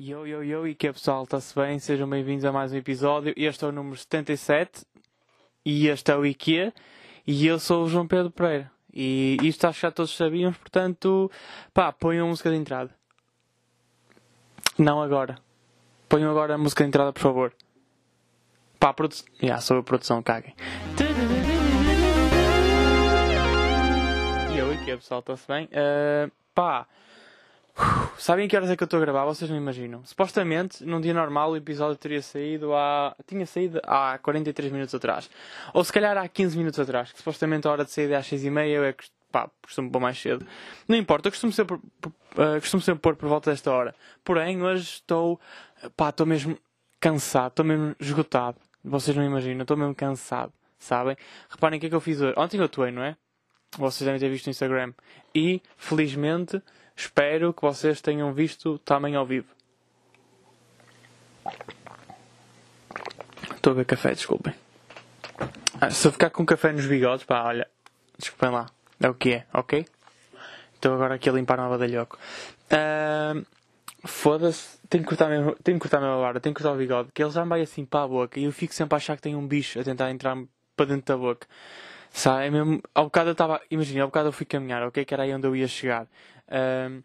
Yo, yo, yo, e que é pessoal, está-se bem? Sejam bem-vindos a mais um episódio. Este é o número 77 e este é o IKEA e eu sou o João Pedro Pereira. E isto acho que já todos sabíamos, portanto, pá, ponham a música de entrada. Não agora. Ponham agora a música de entrada, por favor. Pá, produção. Já, sou a produção, caguem. E eu, IKEA, pessoal, está-se bem? Uh, pá. Sabem que horas é que eu estou a gravar? Vocês não imaginam. Supostamente, num dia normal, o episódio teria saído há. tinha saído há 43 minutos atrás. Ou se calhar há 15 minutos atrás, que supostamente a hora de saída é às 6h30, eu é que. pá, costumo pôr mais cedo. Não importa, eu costumo sempre, uh, costumo sempre pôr por volta desta hora. Porém, hoje estou. pá, estou mesmo cansado, estou mesmo esgotado. Vocês não imaginam, estou mesmo cansado, sabem? Reparem o que é que eu fiz hoje. Ontem eu atuei, não é? Vocês devem ter visto no Instagram. E, felizmente Espero que vocês tenham visto também ao vivo. Estou a ver café, desculpem. Ah, se eu ficar com café nos bigodes, pá, olha, desculpem lá. É o que é, ok? Estou agora aqui a limpar uma badalhoco. Uh, Foda-se, tenho que cortar tenho que cortar mesmo a barba, tenho que cortar o bigode, que ele já me vai assim para a boca e eu fico sempre a achar que tem um bicho a tentar entrar para dentro da boca. Sabe? É mesmo, ao bocado eu estava, imagina, ao bocado eu fui caminhar, ok? Que era aí onde eu ia chegar. Um,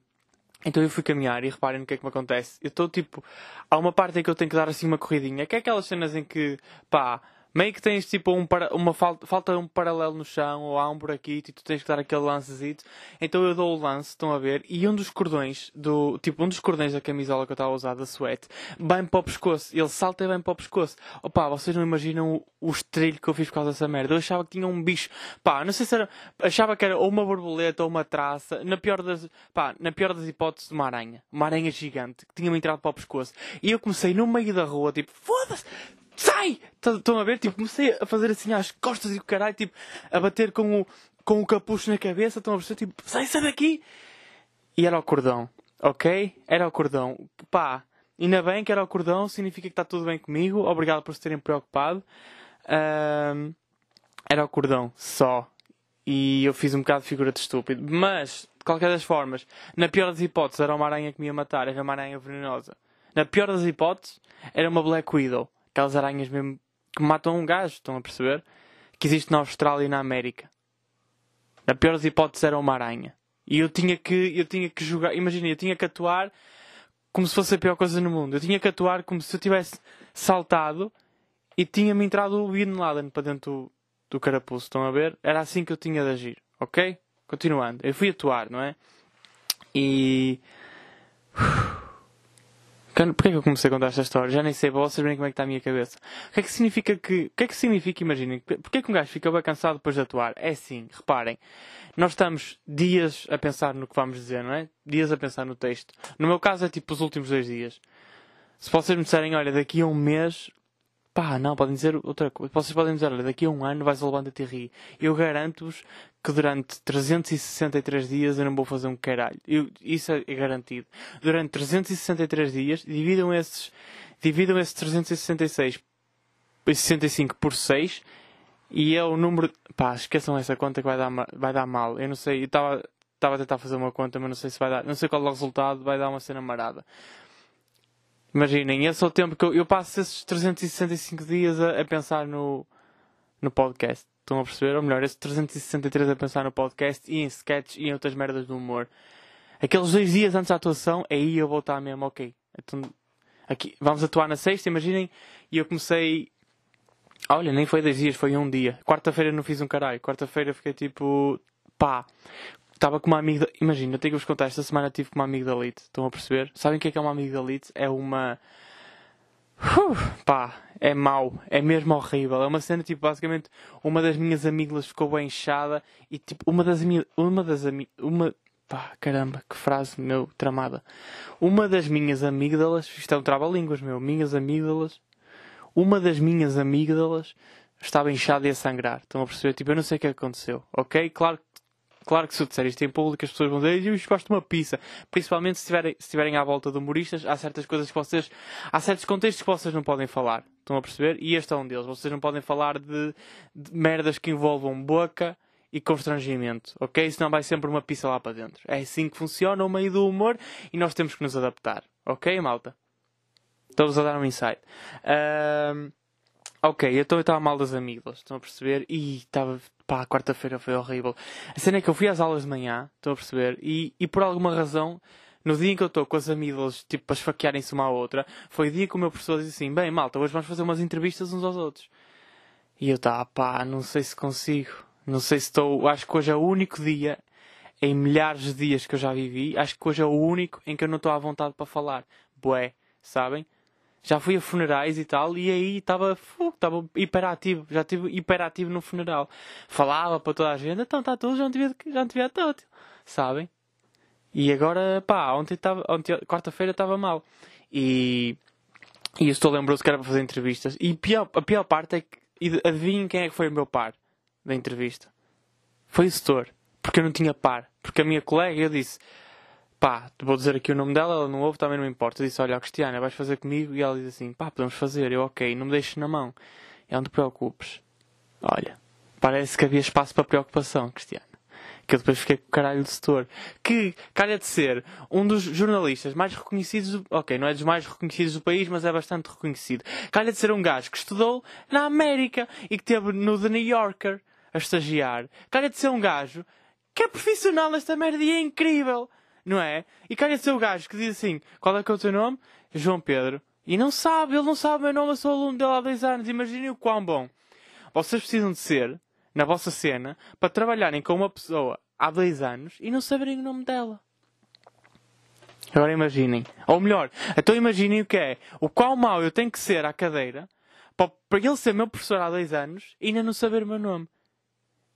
então eu fui caminhar e reparem no que é que me acontece. Eu estou tipo. Há uma parte em que eu tenho que dar assim uma corridinha, que é aquelas cenas em que, pá, meio que tens tipo um para, uma falta, falta um paralelo no chão ou há um buraquito e tu tens que dar aquele lancezito. Então eu dou o lance, estão a ver, e um dos cordões do, tipo, um dos cordões da camisola que eu estava a usar da sweat, bem para o pescoço. Ele salta bem para o pescoço. Opa, vocês não imaginam o, o estrelho que eu fiz por causa dessa merda. Eu achava que tinha um bicho, pá, não sei se era, achava que era ou uma borboleta ou uma traça, na pior das, pá, na pior das hipóteses, uma aranha. Uma aranha gigante que tinha-me entrado para o pescoço. E eu comecei no meio da rua, tipo, foda-se! Sai! Estão a ver? Tipo, comecei a fazer assim às costas e o caralho, tipo, a bater com o, com o capucho na cabeça. Estão a perceber? Tipo, sai, sai daqui! E era o cordão, ok? Era o cordão. Pá, ainda bem que era o cordão, significa que está tudo bem comigo. Obrigado por se terem preocupado. Um, era o cordão, só. E eu fiz um bocado de figura de estúpido. Mas, de qualquer das formas, na pior das hipóteses, era uma aranha que me ia matar, era uma aranha venenosa. Na pior das hipóteses, era uma Black Widow. Aquelas aranhas mesmo que matam um gajo, estão a perceber? Que existe na Austrália e na América. Na pior das hipóteses era uma aranha. E eu tinha que, eu tinha que jogar, imagina, eu tinha que atuar como se fosse a pior coisa no mundo. Eu tinha que atuar como se eu tivesse saltado e tinha-me entrado o Bin Laden para dentro do, do carapuço. Estão a ver? Era assim que eu tinha de agir. Ok? Continuando. Eu fui atuar, não é? E. Porquê que eu comecei a contar esta história? Já nem sei, para vocês verem como é que está a minha cabeça. O que é que significa que. O que é que significa, imaginem, porquê que um gajo fica bem cansado depois de atuar? É assim, reparem. Nós estamos dias a pensar no que vamos dizer, não é? Dias a pensar no texto. No meu caso é tipo os últimos dois dias. Se vocês me disserem, olha, daqui a um mês Pá, não, podem dizer outra coisa. Vocês podem dizer, olha, daqui a um ano vais ao Levanta e rir. Eu garanto-vos que durante 363 dias eu não vou fazer um caralho. Eu, isso é garantido. Durante 363 dias, dividam esses, dividam esses 366 65 por 6 e é o número. Pá, esqueçam essa conta que vai dar, vai dar mal. Eu não sei, eu estava a tentar fazer uma conta, mas não sei se vai dar. Não sei qual é o resultado, vai dar uma cena marada. Imaginem, esse é o tempo que eu, eu passo esses 365 dias a, a, pensar no, no podcast. Estão a perceber? Ou melhor, esses 363 a pensar no podcast e em sketches e em outras merdas do humor. Aqueles dois dias antes da atuação, aí eu vou estar mesmo, ok. Então, aqui, vamos atuar na sexta, imaginem. E eu comecei. Olha, nem foi dois dias, foi um dia. Quarta-feira não fiz um caralho. Quarta-feira fiquei tipo. pá estava com uma amiga. Imagina, eu tenho que vos contar. Esta semana tive com uma amiga Elite. Estão a perceber? Sabem o que é que é uma amiga da Elite? É uma. Uh, pá, é mau, é mesmo horrível. É uma cena, tipo, basicamente, uma das minhas amígdalas ficou bem inchada e, tipo, uma das minhas. Uma das Uma. Pá, caramba, que frase, meu, tramada. Uma das minhas amígdalas. Isto é um trava-línguas, meu. Minhas amígdalas. Uma das minhas amígdalas estava inchada e a sangrar. Estão a perceber? Tipo, eu não sei o que aconteceu, ok? Claro que Claro que se eu disser isto em público, as pessoas vão dizer eu gosto de uma pizza. Principalmente se estiverem, se à volta de humoristas, há certas coisas que vocês. Há certos contextos que vocês não podem falar. Estão a perceber? E este é um deles. Vocês não podem falar de, de merdas que envolvam boca e constrangimento, ok? Senão vai sempre uma pizza lá para dentro. É assim que funciona o meio do humor e nós temos que nos adaptar, ok, malta? Estou-vos a dar um insight. Um, ok, então eu estava mal das amigas, estão a perceber? E estava, pá, quarta-feira foi horrível. A cena é que eu fui às aulas de manhã, estão a perceber? E, e por alguma razão, no dia em que eu estou com as amigas, tipo, para esfaquearem-se uma à outra, foi o dia que o meu professor disse assim: Bem, malta, hoje vamos fazer umas entrevistas uns aos outros. E eu estava, pá, não sei se consigo. Não sei se estou. Acho que hoje é o único dia, em milhares de dias que eu já vivi, acho que hoje é o único em que eu não estou à vontade para falar. Bué, sabem? Já fui a funerais e tal, e aí estava estava hiperativo, já estive hiperativo no funeral. Falava para toda a gente, então está tudo, já não tive, já não tive tótil, sabem? E agora, pá, ontem, tava, ontem quarta-feira estava mal. E, e eu estou lembrou-se que era para fazer entrevistas. E pior, a pior parte é que, adivinhem quem é que foi o meu par da entrevista? Foi o setor, porque eu não tinha par. Porque a minha colega, eu disse, pá, vou dizer aqui o nome dela, ela não ouve, também não importa. Eu disse, olha, Cristiana, vais fazer comigo? E ela diz assim, pá, podemos fazer. Eu, ok, não me deixes na mão. E não te preocupes. Olha, parece que havia espaço para preocupação, Cristiana. Que eu depois fiquei com o caralho do setor. Que calha de ser um dos jornalistas mais reconhecidos do... Ok, não é dos mais reconhecidos do país, mas é bastante reconhecido. Calha de ser um gajo que estudou na América e que teve no The New Yorker a estagiar. Calha de ser um gajo que é profissional nesta merda e é incrível não é? E calha ser o gajo que diz assim: qual é que é o teu nome? João Pedro. E não sabe, ele não sabe o meu nome, eu sou aluno dele há dois anos. Imaginem o quão bom. Vocês precisam de ser, na vossa cena, para trabalharem com uma pessoa há dois anos e não saberem o nome dela. Agora imaginem. Ou melhor, então imaginem o que é. O quão mau eu tenho que ser à cadeira para, para ele ser meu professor há dois anos e ainda não saber o meu nome.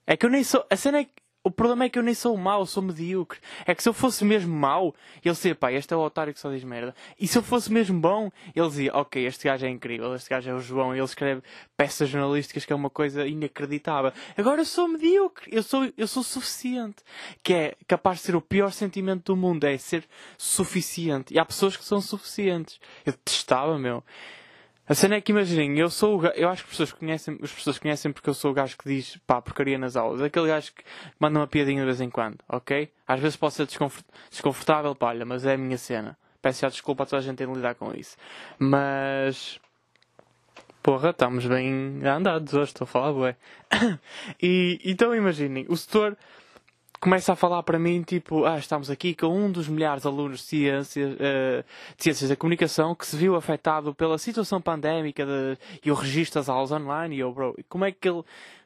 É que eu nem sou. A cena é que o problema é que eu nem sou mau, sou medíocre. É que se eu fosse mesmo mau, ele dizia, pá, este é o otário que só diz merda. E se eu fosse mesmo bom, ele dizia, ok, este gajo é incrível, este gajo é o João, ele escreve peças jornalísticas que é uma coisa inacreditável. Agora eu sou medíocre, eu sou, eu sou suficiente. Que é capaz de ser o pior sentimento do mundo, é ser suficiente. E há pessoas que são suficientes. Eu testava, meu. A cena é que imaginem, eu sou o gajo, eu acho que as pessoas conhecem, as pessoas conhecem porque eu sou o gajo que diz pá, porcaria nas aulas. Aquele gajo que manda uma piadinha de vez em quando, ok? Às vezes pode ser desconfortável, pá, olha, mas é a minha cena. Peço já desculpa a toda a gente de lidar com isso. Mas. Porra, estamos bem andados hoje, estou a falar, ué. e então imaginem, o setor começa a falar para mim, tipo, ah, estamos aqui com um dos milhares de alunos de ciências, uh, de ciências da comunicação que se viu afetado pela situação pandémica de, e o registro das aulas online. E eu, bro, como é que ele,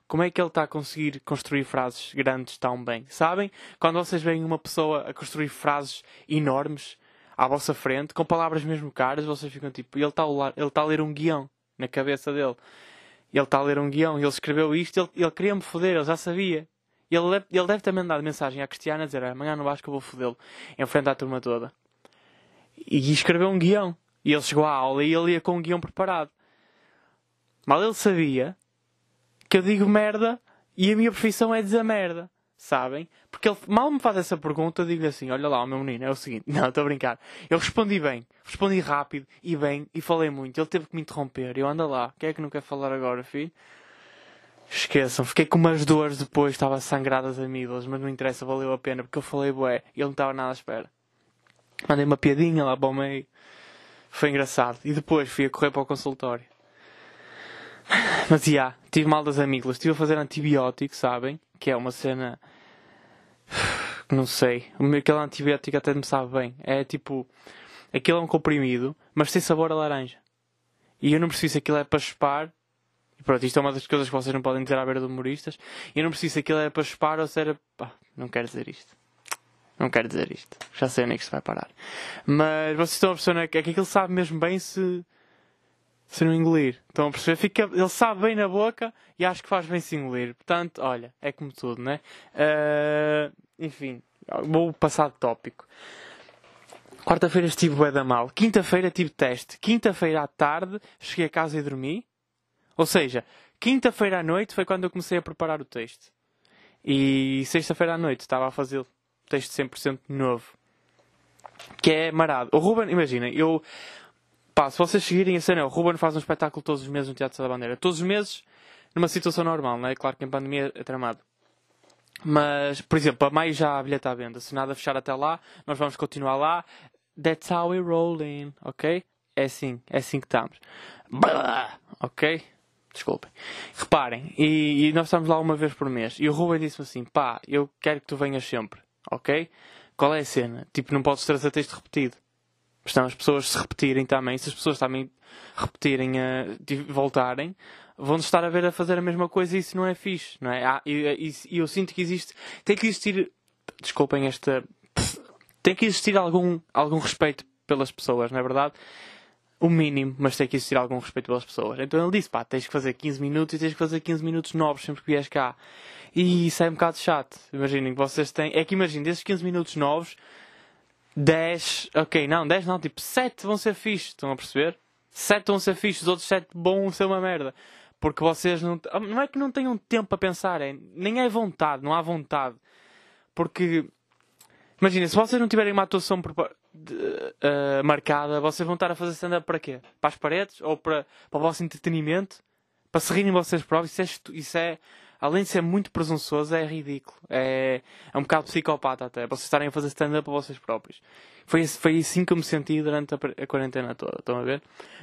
como é que ele está a conseguir construir frases grandes tão bem? Sabem? Quando vocês veem uma pessoa a construir frases enormes à vossa frente, com palavras mesmo caras, vocês ficam tipo, ele está a, está a ler um guião na cabeça dele. Ele está a ler um guião, ele escreveu isto, ele, ele queria-me foder, ele já sabia. E ele ele deve ter mandado mensagem à Cristiana a dizer: amanhã no Vasco eu vou fodê-lo em frente à turma toda. E escreveu um guião. E ele chegou à aula e ele ia com um guião preparado. Mal ele sabia que eu digo merda e a minha profissão é dizer merda. Sabem? Porque ele mal me faz essa pergunta, eu digo assim: Olha lá, o meu menino, é o seguinte. Não, estou a brincar. Eu respondi bem, respondi rápido e bem e falei muito. Ele teve que me interromper. Eu anda lá, quem é que não quer falar agora, filho? Esqueçam, fiquei com umas dores depois, estava sangrado as amígdalas, mas não interessa, valeu a pena, porque eu falei bué e ele não estava nada à espera. Mandei uma piadinha lá para o meio, foi engraçado. E depois fui a correr para o consultório. Mas já, tive mal das amígdalas, estive a fazer antibiótico, sabem? Que é uma cena. Não sei, aquele antibiótico até me sabe bem. É tipo. Aquilo é um comprimido, mas tem sabor a laranja. E eu não preciso, aquilo é para chupar e pronto, isto é uma das coisas que vocês não podem dizer à beira de humoristas. E eu não preciso se aquilo era para chupar ou se era. Pá, não quero dizer isto. Não quero dizer isto. Já sei onde é que isto vai parar. Mas vocês estão a perceber é que aquilo sabe mesmo bem se. se não engolir. Estão a perceber? Fica, ele sabe bem na boca e acho que faz bem se engolir. Portanto, olha, é como tudo, né? Uh, enfim, vou passar de tópico. Quarta-feira estive bué da mal. Quinta-feira tive teste. Quinta-feira à tarde cheguei a casa e dormi. Ou seja, quinta-feira à noite foi quando eu comecei a preparar o texto. E sexta-feira à noite estava a fazer texto 100% novo. Que é marado. O Ruben, imaginem, eu. Pá, se vocês seguirem a cena, o Ruben faz um espetáculo todos os meses no Teatro da Bandeira. Todos os meses, numa situação normal, não é? Claro que em pandemia é tramado. Mas, por exemplo, a maio já a bilhete à venda. Se nada fechar até lá, nós vamos continuar lá. That's how we're rolling, ok? é assim, é assim que estamos. Ok? Desculpem. Reparem, e, e, nós estamos lá uma vez por mês. E o Ruben disse-me assim: pá, eu quero que tu venhas sempre. Ok? Qual é a cena? Tipo, não podes trazer texto repetido. Estão as pessoas se repetirem também. Se as pessoas também repetirem e uh, voltarem, vão estar a ver a fazer a mesma coisa e isso não é fixe, não é? Ah, e, e, e eu sinto que existe. Tem que existir. Desculpem esta. Tem que existir algum, algum respeito pelas pessoas, não é verdade? O mínimo, mas tem que existir algum respeito pelas pessoas. Então ele disse, pá, tens que fazer 15 minutos e tens que fazer 15 minutos novos sempre que vies cá. E isso é um bocado chato. Imaginem que vocês têm... É que imaginem, desses 15 minutos novos, 10... Ok, não, 10 não, tipo 7 vão ser fixos. Estão a perceber? 7 vão ser fixos, os outros 7 vão ser uma merda. Porque vocês não... Não é que não tenham tempo para pensar, é... nem é vontade, não há vontade. Porque... Imagina, se vocês não tiverem uma atuação de, uh, marcada, vocês vão estar a fazer stand-up para quê? Para as paredes? Ou para, para o vosso entretenimento? Para se rirem vocês próprios? Isso é, isso é, além de ser muito presunçoso, é ridículo. É, é um bocado psicopata até. Vocês estarem a fazer stand-up para vocês próprios. Foi, foi assim que eu me senti durante a, a quarentena toda. Estão a ver?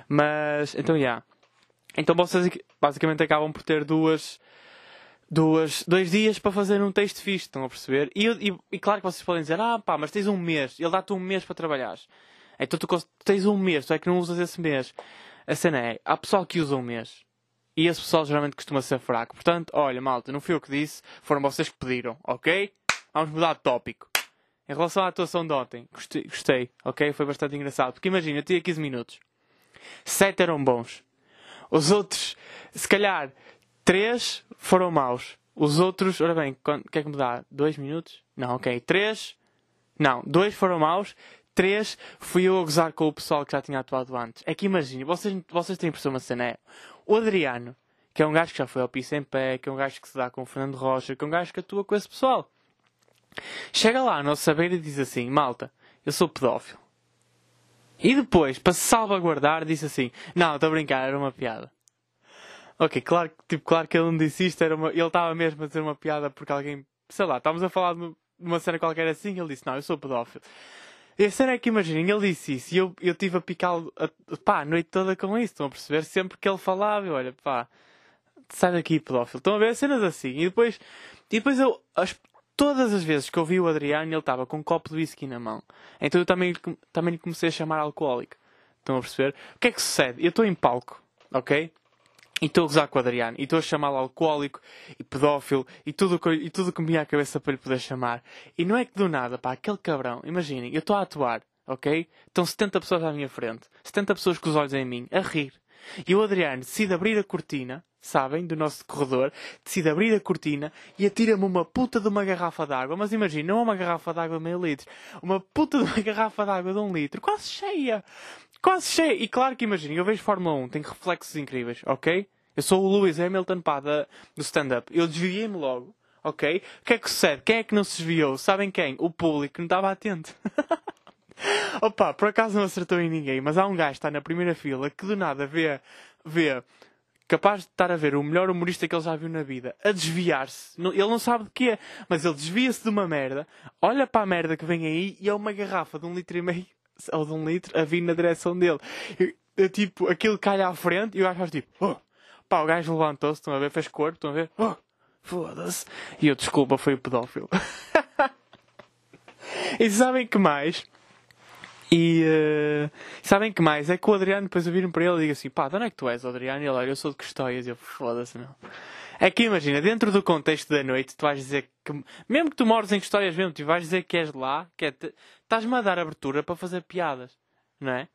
Mas, então, já. Yeah. Então vocês basicamente acabam por ter duas duas, dois dias para fazer um texto fixe, estão a perceber? E, e, e, claro que vocês podem dizer, ah pá, mas tens um mês, ele dá-te um mês para trabalhar. Então tu tens um mês, tu é que não usas esse mês. A cena é, há pessoal que usa um mês. E esse pessoal geralmente costuma ser fraco. Portanto, olha, malta, não fui eu que disse, foram vocês que pediram, ok? Vamos mudar de tópico. Em relação à atuação de ontem, gostei, gostei ok? Foi bastante engraçado. Porque imagina, eu tinha 15 minutos. 7 eram bons. Os outros, se calhar, Três foram maus. Os outros, ora bem, o que é que me dá? Dois minutos? Não, ok. Três. Não, dois foram maus. Três fui eu a gozar com o pessoal que já tinha atuado antes. É que imagine, vocês, vocês têm impressão uma cena. É, o Adriano, que é um gajo que já foi ao piso em pé, que é um gajo que se dá com o Fernando Rocha, que é um gajo que atua com esse pessoal. Chega lá no saber e diz assim: Malta, eu sou pedófilo. E depois, para se salvaguardar, disse assim: Não, estou a brincar, era uma piada. Ok, claro, tipo, claro que ele não disse isto, era uma, ele estava mesmo a dizer uma piada porque alguém, sei lá, estávamos a falar de uma cena qualquer assim ele disse, não, eu sou pedófilo. E a cena é que imaginem, ele disse isso e eu, eu a picá-lo pá, a noite toda com isso, estão a perceber? Sempre que ele falava, eu, olha, pá, sai daqui, pedófilo. Estão a ver cenas assim. E depois, e depois eu, as, todas as vezes que eu vi o Adriano, ele estava com um copo de whisky na mão. Então eu também, também lhe comecei a chamar alcoólico. Estão a perceber? O que é que sucede? Eu estou em palco, ok? E estou a o Adriano. E estou a chamá-lo alcoólico e pedófilo e tudo, e tudo que me ia à cabeça para lhe poder chamar. E não é que do nada, pá, aquele cabrão. Imaginem, eu estou a atuar, ok? Estão 70 pessoas à minha frente. 70 pessoas com os olhos em mim, a rir. E o Adriano decide abrir a cortina, sabem, do nosso corredor, decide abrir a cortina e atira-me uma puta de uma garrafa d'água. Mas imagina, não é uma garrafa d'água de meio litro, uma puta de uma garrafa d'água de um litro, quase cheia. Quase cheio. E claro que imaginem, eu vejo Fórmula 1, tem reflexos incríveis, ok? Eu sou o Lewis Hamilton, pá, da, do stand-up. Eu desviei-me logo, ok? O que é que sucede? Quem é que não se desviou? Sabem quem? O público, que não estava atento. Opa, por acaso não acertou em ninguém, mas há um gajo que está na primeira fila que do nada vê, vê capaz de estar a ver o melhor humorista que ele já viu na vida, a desviar-se. Ele não sabe de quê, mas ele desvia-se de uma merda, olha para a merda que vem aí e é uma garrafa de um litro e meio ou de um litro a vir na direção dele. Eu, eu, tipo, aquilo cai à frente e o gajo faz tipo, oh. pá, o gajo levantou-se, estão a ver, fez cor, estão a ver, oh. foda-se. E eu, desculpa, foi o pedófilo. e sabem que mais? E uh, sabem que mais? É que o Adriano depois eu viro para ele e digo assim: pá, de onde é que tu és, Adriano? E ele, olha, eu sou de Custóias. E eu, foda-se, não. É que imagina, dentro do contexto da noite, tu vais dizer que, mesmo que tu mores em histórias mesmo, tu vais dizer que és lá, que é estás-me a dar abertura para fazer piadas, não é?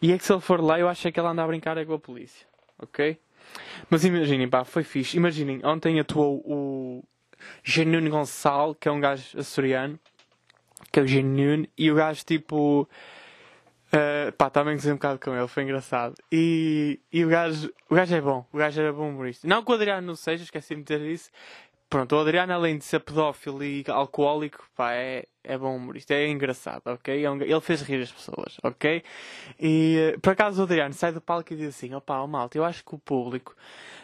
E é que se ele for lá, eu acho que ele anda a brincar é com a polícia, ok? Mas imaginem, pá, foi fixe. Imaginem, ontem atuou o Genuino Gonçalo, que é um gajo açoriano, que é o Genuino, e o gajo tipo Uh, pá, também gostei um bocado com ele, foi engraçado. E, e o, gajo, o gajo é bom, o gajo era bom humorista. Não que o Adriano não seja, esqueci-me de dizer isso. Pronto, o Adriano, além de ser pedófilo e alcoólico, pá, é, é bom humorista, é engraçado, ok? É ele fez rir as pessoas, ok? E uh, por acaso o Adriano sai do palco e diz assim: opá, oh, malta, eu acho que o público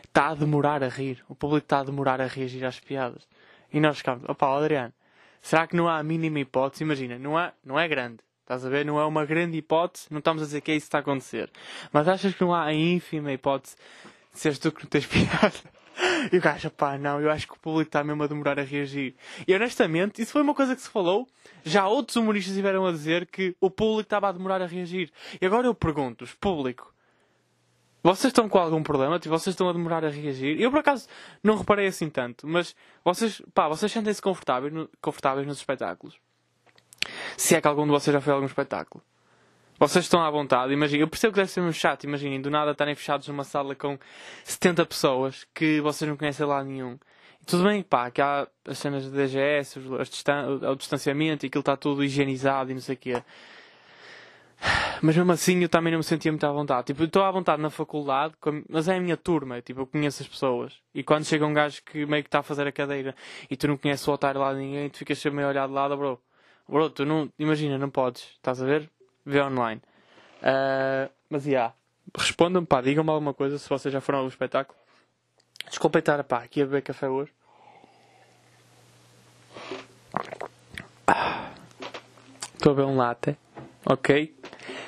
está a demorar a rir, o público está a demorar a reagir às piadas. E nós ficamos: opá, Adriano, será que não há a mínima hipótese? Imagina, não, há, não é grande Estás a ver? Não é uma grande hipótese, não estamos a dizer que é isso que está a acontecer. Mas achas que não há a ínfima hipótese de seres tu que não tens piada? E o gajo, pá, não, eu acho que o público está mesmo a demorar a reagir. E honestamente, isso foi uma coisa que se falou. Já outros humoristas tiveram a dizer que o público estava a demorar a reagir. E agora eu pergunto-vos, público, vocês estão com algum problema? Tipo, vocês estão a demorar a reagir? Eu por acaso não reparei assim tanto, mas vocês, pá, vocês sentem-se confortáveis, no, confortáveis nos espetáculos? Se é que algum de vocês já foi a algum espetáculo. Vocês estão à vontade, imagina. Eu percebo que deve ser um chato, imaginem, do nada estarem fechados numa sala com 70 pessoas que vocês não conhecem lá nenhum. Tudo bem, pá, que há as cenas de DGS, o distanciamento e aquilo está tudo higienizado e não sei o quê. Mas mesmo assim eu também não me sentia muito à vontade. Tipo, estou à vontade na faculdade, mas é a minha turma, tipo, eu conheço as pessoas. E quando chega um gajo que meio que está a fazer a cadeira e tu não conheces o otário lá de ninguém, tu ficas sempre meio olhado de lado, bro. Bro, tu não, imagina, não podes, estás a ver? Vê online. Uh, mas, já, yeah. respondam-me, pá, digam-me alguma coisa se vocês já foram ao espetáculo. Desculpa estar, pá, aqui a beber café hoje. Estou a beber um latte, ok?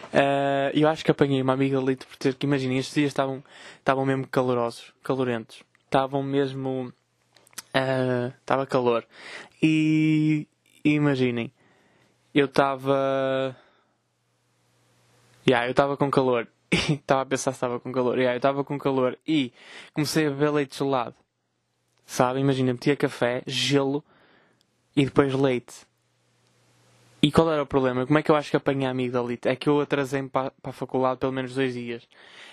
Uh, eu acho que apanhei uma amiga ali por ter que, imaginem, estes dias estavam, estavam mesmo calorosos, calorentos. Estavam mesmo. Uh, estava calor. E, e imaginem, eu estava. Yeah, eu estava com calor. Estava a pensar se estava com calor. Yeah, eu estava com calor e comecei a beber leite gelado. Sabe? Imagina, metia café, gelo e depois leite. E qual era o problema? Como é que eu acho que apanhei a amigdalite? É que eu atrasei-me para, para a faculdade pelo menos dois dias.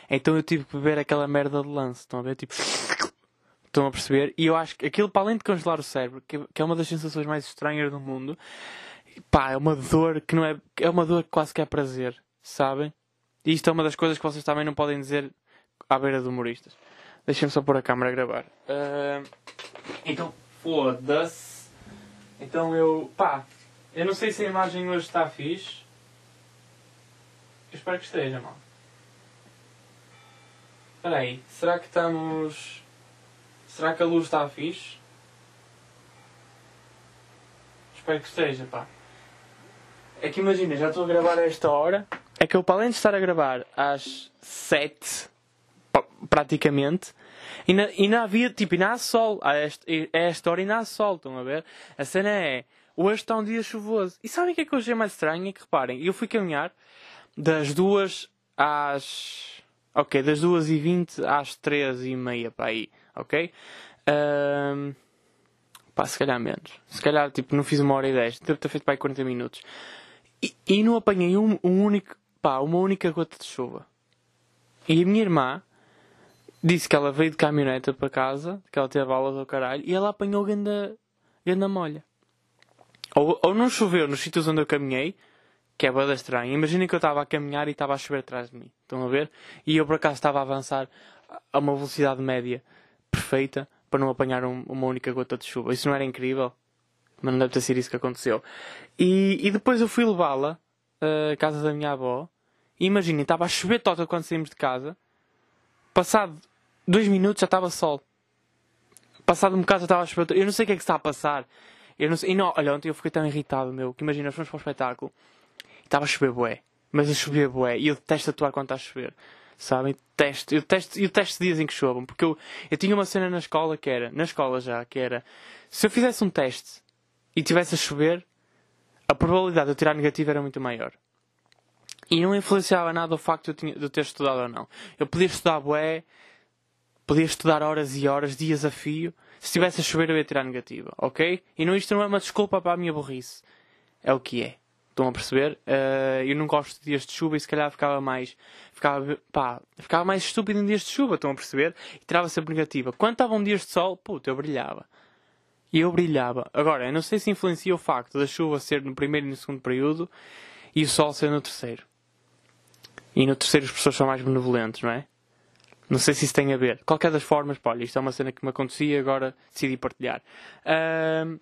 Então eu tive que beber aquela merda de lance. Estão a ver? Tipo. Estão a perceber? E eu acho que aquilo, para além de congelar o cérebro, que, que é uma das sensações mais estranhas do mundo, pá, é uma dor que não é. É uma dor que quase que é prazer. Sabem? E isto é uma das coisas que vocês também não podem dizer à beira de humoristas. Deixem-me só pôr a câmera a gravar. Uh, então, foda-se. Então eu. pá. Eu não sei se a imagem hoje está fixe. Eu espero que esteja, mal. Espera aí, será que estamos. Será que a luz está fixe? Espero que esteja, pá. É que imagina, já estou a gravar a esta hora. É que eu, para além de estar a gravar às 7, praticamente, e não havia, tipo, não há sol. A esta, a esta hora não há sol, estão a ver? A cena é Hoje está um dia chuvoso. E sabem o que é que hoje é mais estranho? É que reparem, eu fui caminhar das duas às. Ok, das duas e vinte às três e meia para aí, ok? Um... Pá, se calhar menos. Se calhar, tipo, não fiz uma hora e dez. Devo ter feito para aí 40 minutos. E, não apanhei um, um, único, pá, uma única gota de chuva. E a minha irmã disse que ela veio de caminhoneta para casa, que ela teve aulas ao caralho, e ela apanhou ganda, ganda molha. Ou, ou não choveu nos sítios onde eu caminhei, que é bada estranho. Imaginem que eu estava a caminhar e estava a chover atrás de mim. Estão a ver? E eu por acaso estava a avançar a uma velocidade média perfeita para não apanhar um, uma única gota de chuva. Isso não era incrível? Mas não deve ter sido isso que aconteceu. E, e depois eu fui levá-la uh, à casa da minha avó. E imaginem, estava a chover toda quando saímos de casa. Passado dois minutos já estava sol. Passado um bocado já estava a chover. Eu não sei o que é que está a passar. Eu não sei. E não, olha, ontem eu fiquei tão irritado, meu, que imagina, fomos para o espetáculo e estava a chover bué. Mas a chover bué. E eu detesto atuar quando está a chover. Sabem? Detesto. Eu detesto, eu detesto dias em que chovam. Porque eu, eu tinha uma cena na escola que era, na escola já, que era, se eu fizesse um teste e tivesse a chover, a probabilidade de eu tirar negativo era muito maior. E não influenciava nada o facto de eu, ter estudado ou não. Eu podia estudar bué, podia estudar horas e horas, dias a fio, se estivesse a chover eu ia tirar negativa, ok? E não, isto não é uma desculpa para a minha burrice. É o que é. Estão a perceber? Uh, eu não gosto de dias de chuva e se calhar ficava mais. Ficava, pá, ficava mais estúpido em dias de chuva, estão a perceber? E tirava sempre negativa. Quando estavam dias de sol, puta, eu brilhava. E eu brilhava. Agora, eu não sei se influencia o facto da chuva ser no primeiro e no segundo período e o sol ser no terceiro. E no terceiro as pessoas são mais benevolentes, não é? Não sei se isso tem a ver. Qualquer das formas, pá, olha, isto é uma cena que me acontecia e agora decidi partilhar. Um,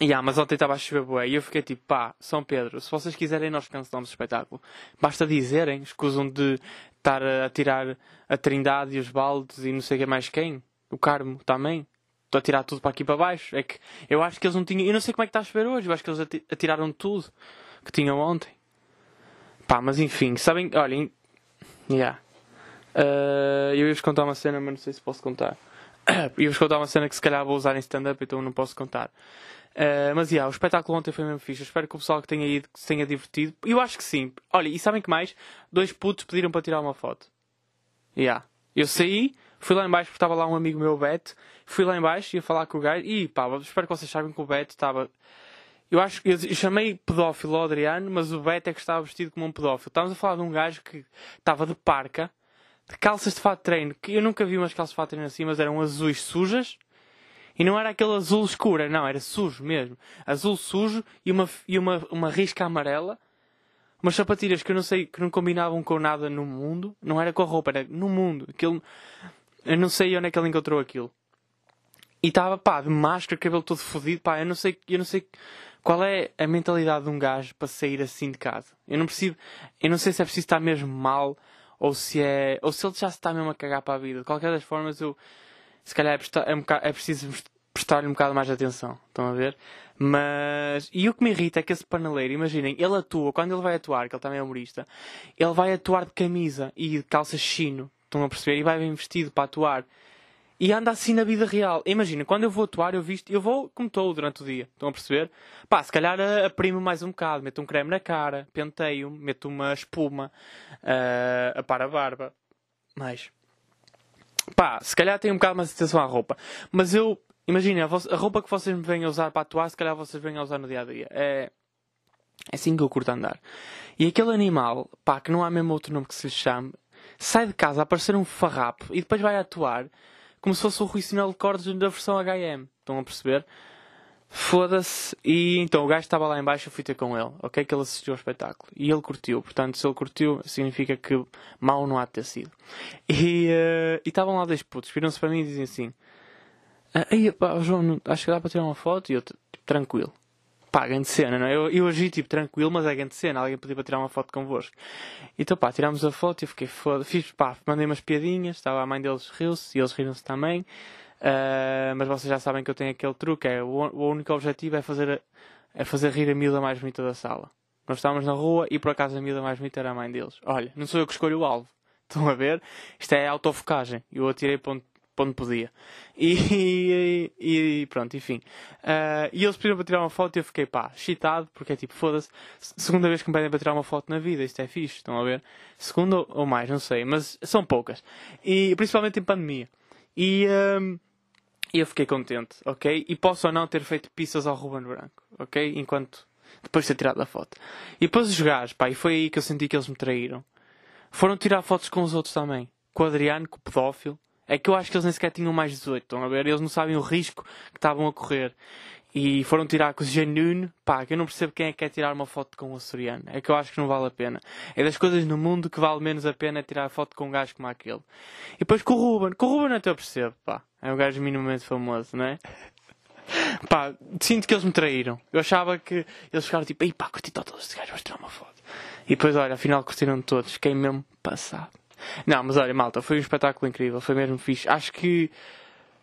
yeah, mas ontem estava a chover bué e eu fiquei tipo, pá, São Pedro, se vocês quiserem nós cancelamos o espetáculo. Basta dizerem, escusam de estar a tirar a trindade e os baldes e não sei o que mais quem. O Carmo também. A tirar tudo para aqui para baixo. É que eu acho que eles não tinham... Eu não sei como é que está a chover hoje. Eu acho que eles atiraram tudo que tinham ontem. Pá, mas enfim, sabem, olhem, yeah. Uh, eu ia-vos contar uma cena, mas não sei se posso contar. ia-vos contar uma cena que se calhar vou usar em stand-up, então não posso contar. Uh, mas, yeah, o espetáculo ontem foi mesmo fixe. Eu espero que o pessoal que tenha ido se tenha divertido. Eu acho que sim. Olha, e sabem que mais? Dois putos pediram para tirar uma foto. Yeah. Eu saí, fui lá embaixo porque estava lá um amigo meu, Beto. Fui lá embaixo, ia falar com o gajo. E pá, espero que vocês saibam que o Beto estava... Eu acho que eu chamei pedófilo ao Adriano, mas o Beto é que estava vestido como um pedófilo. Estávamos a falar de um gajo que estava de parca, de calças de fato de treino, que eu nunca vi umas calças de fato de treino assim, mas eram azuis sujas e não era aquele azul escuro, não, era sujo mesmo. Azul sujo e uma, e uma, uma risca amarela. Umas sapatilhas que eu não sei, que não combinavam com nada no mundo. Não era com a roupa, era no mundo. Aquilo, eu não sei onde é que ele encontrou aquilo. E estava, pá, de máscara, cabelo todo fodido, pá, eu não sei, eu não sei qual é a mentalidade de um gajo para sair assim de casa. Eu não percebo, eu não sei se é preciso estar mesmo mal ou se é, ou se ele já se está mesmo a cagar para a vida. De qualquer das formas, eu, se calhar é, é, um é preciso prestar-lhe um bocado mais de atenção. Estão a ver? Mas. E o que me irrita é que esse paneleiro, imaginem, ele atua, quando ele vai atuar, que ele também é humorista, ele vai atuar de camisa e de calça chino. Estão a perceber? E vai bem vestido para atuar. E anda assim na vida real. Imagina, quando eu vou atuar, eu visto, eu vou como estou durante o dia. Estão a perceber? Pá, se calhar aprimo mais um bocado, meto um creme na cara, penteio, meto uma espuma, uh, aparo a barba. Mais pá, se calhar tem um bocado mais atenção à roupa. Mas eu, imagina, a, roupa que vocês me vêm a usar para atuar, se calhar vocês vêm a usar no dia a dia. É, é assim que eu curto andar. E aquele animal, pá, que não há mesmo outro nome que se lhe chame, sai de casa a parecer um farrapo e depois vai atuar como se fosse o Rui Sinal de Cordes da versão HM. Estão a perceber? Foda-se. E então o gajo estava lá embaixo, eu fui ter com ele, ok? Que ele assistiu ao espetáculo. E ele curtiu. Portanto, se ele curtiu, significa que mal não há de ter sido. E uh, estavam lá dois putos, viram-se para mim e dizem assim: Aí, pá, João, acho que dá para tirar uma foto. E eu, tipo, tranquilo. Pá, grande cena, não é? Eu, eu agi, tipo, tranquilo, mas é grande cena. Alguém pediu para tirar uma foto convosco. Então, pá, tirámos a foto e eu fiquei foda. Fiz, pá, mandei umas piadinhas. Estava a mãe deles riu-se e eles riram-se também. Uh, mas vocês já sabem que eu tenho aquele truque, é o, o único objetivo é fazer, é fazer rir a miúda mais bonita da sala. Nós estávamos na rua e por acaso a miúda mais bonita era a mãe deles. Olha, não sou eu que escolho o alvo. Estão a ver? Isto é autofocagem. Eu atirei para onde podia. E, e, e, pronto, enfim. Uh, e eles pediram para tirar uma foto e eu fiquei pá, excitado, porque é tipo, foda-se, segunda vez que me pedem para tirar uma foto na vida, isto é fixe, estão a ver? Segunda ou mais, não sei, mas são poucas. E principalmente em pandemia. E. E eu fiquei contente, ok? E posso ou não ter feito pizzas ao Ruben Branco, ok? Enquanto. Depois de ter tirado a foto. E depois os gajos, pá, e foi aí que eu senti que eles me traíram. Foram tirar fotos com os outros também. Com o Adriano, com o pedófilo. É que eu acho que eles nem sequer tinham mais 18, estão a ver? Eles não sabem o risco que estavam a correr. E foram tirar com o Janune, pá, que eu não percebo quem é que quer tirar uma foto com o açoriano. É que eu acho que não vale a pena. É das coisas no mundo que vale menos a pena tirar foto com um gajo como aquele. E depois com o Ruben. Com o Ruben até eu percebo, pá. É um gajo minimamente famoso, não é? Pá, sinto que eles me traíram. Eu achava que eles ficaram tipo, ei pá, curti todos estes gajos, vou tirar uma foto. E depois, olha, afinal curtiram todos. Fiquei mesmo passado. Não, mas olha, malta, foi um espetáculo incrível. Foi mesmo fixe. Acho que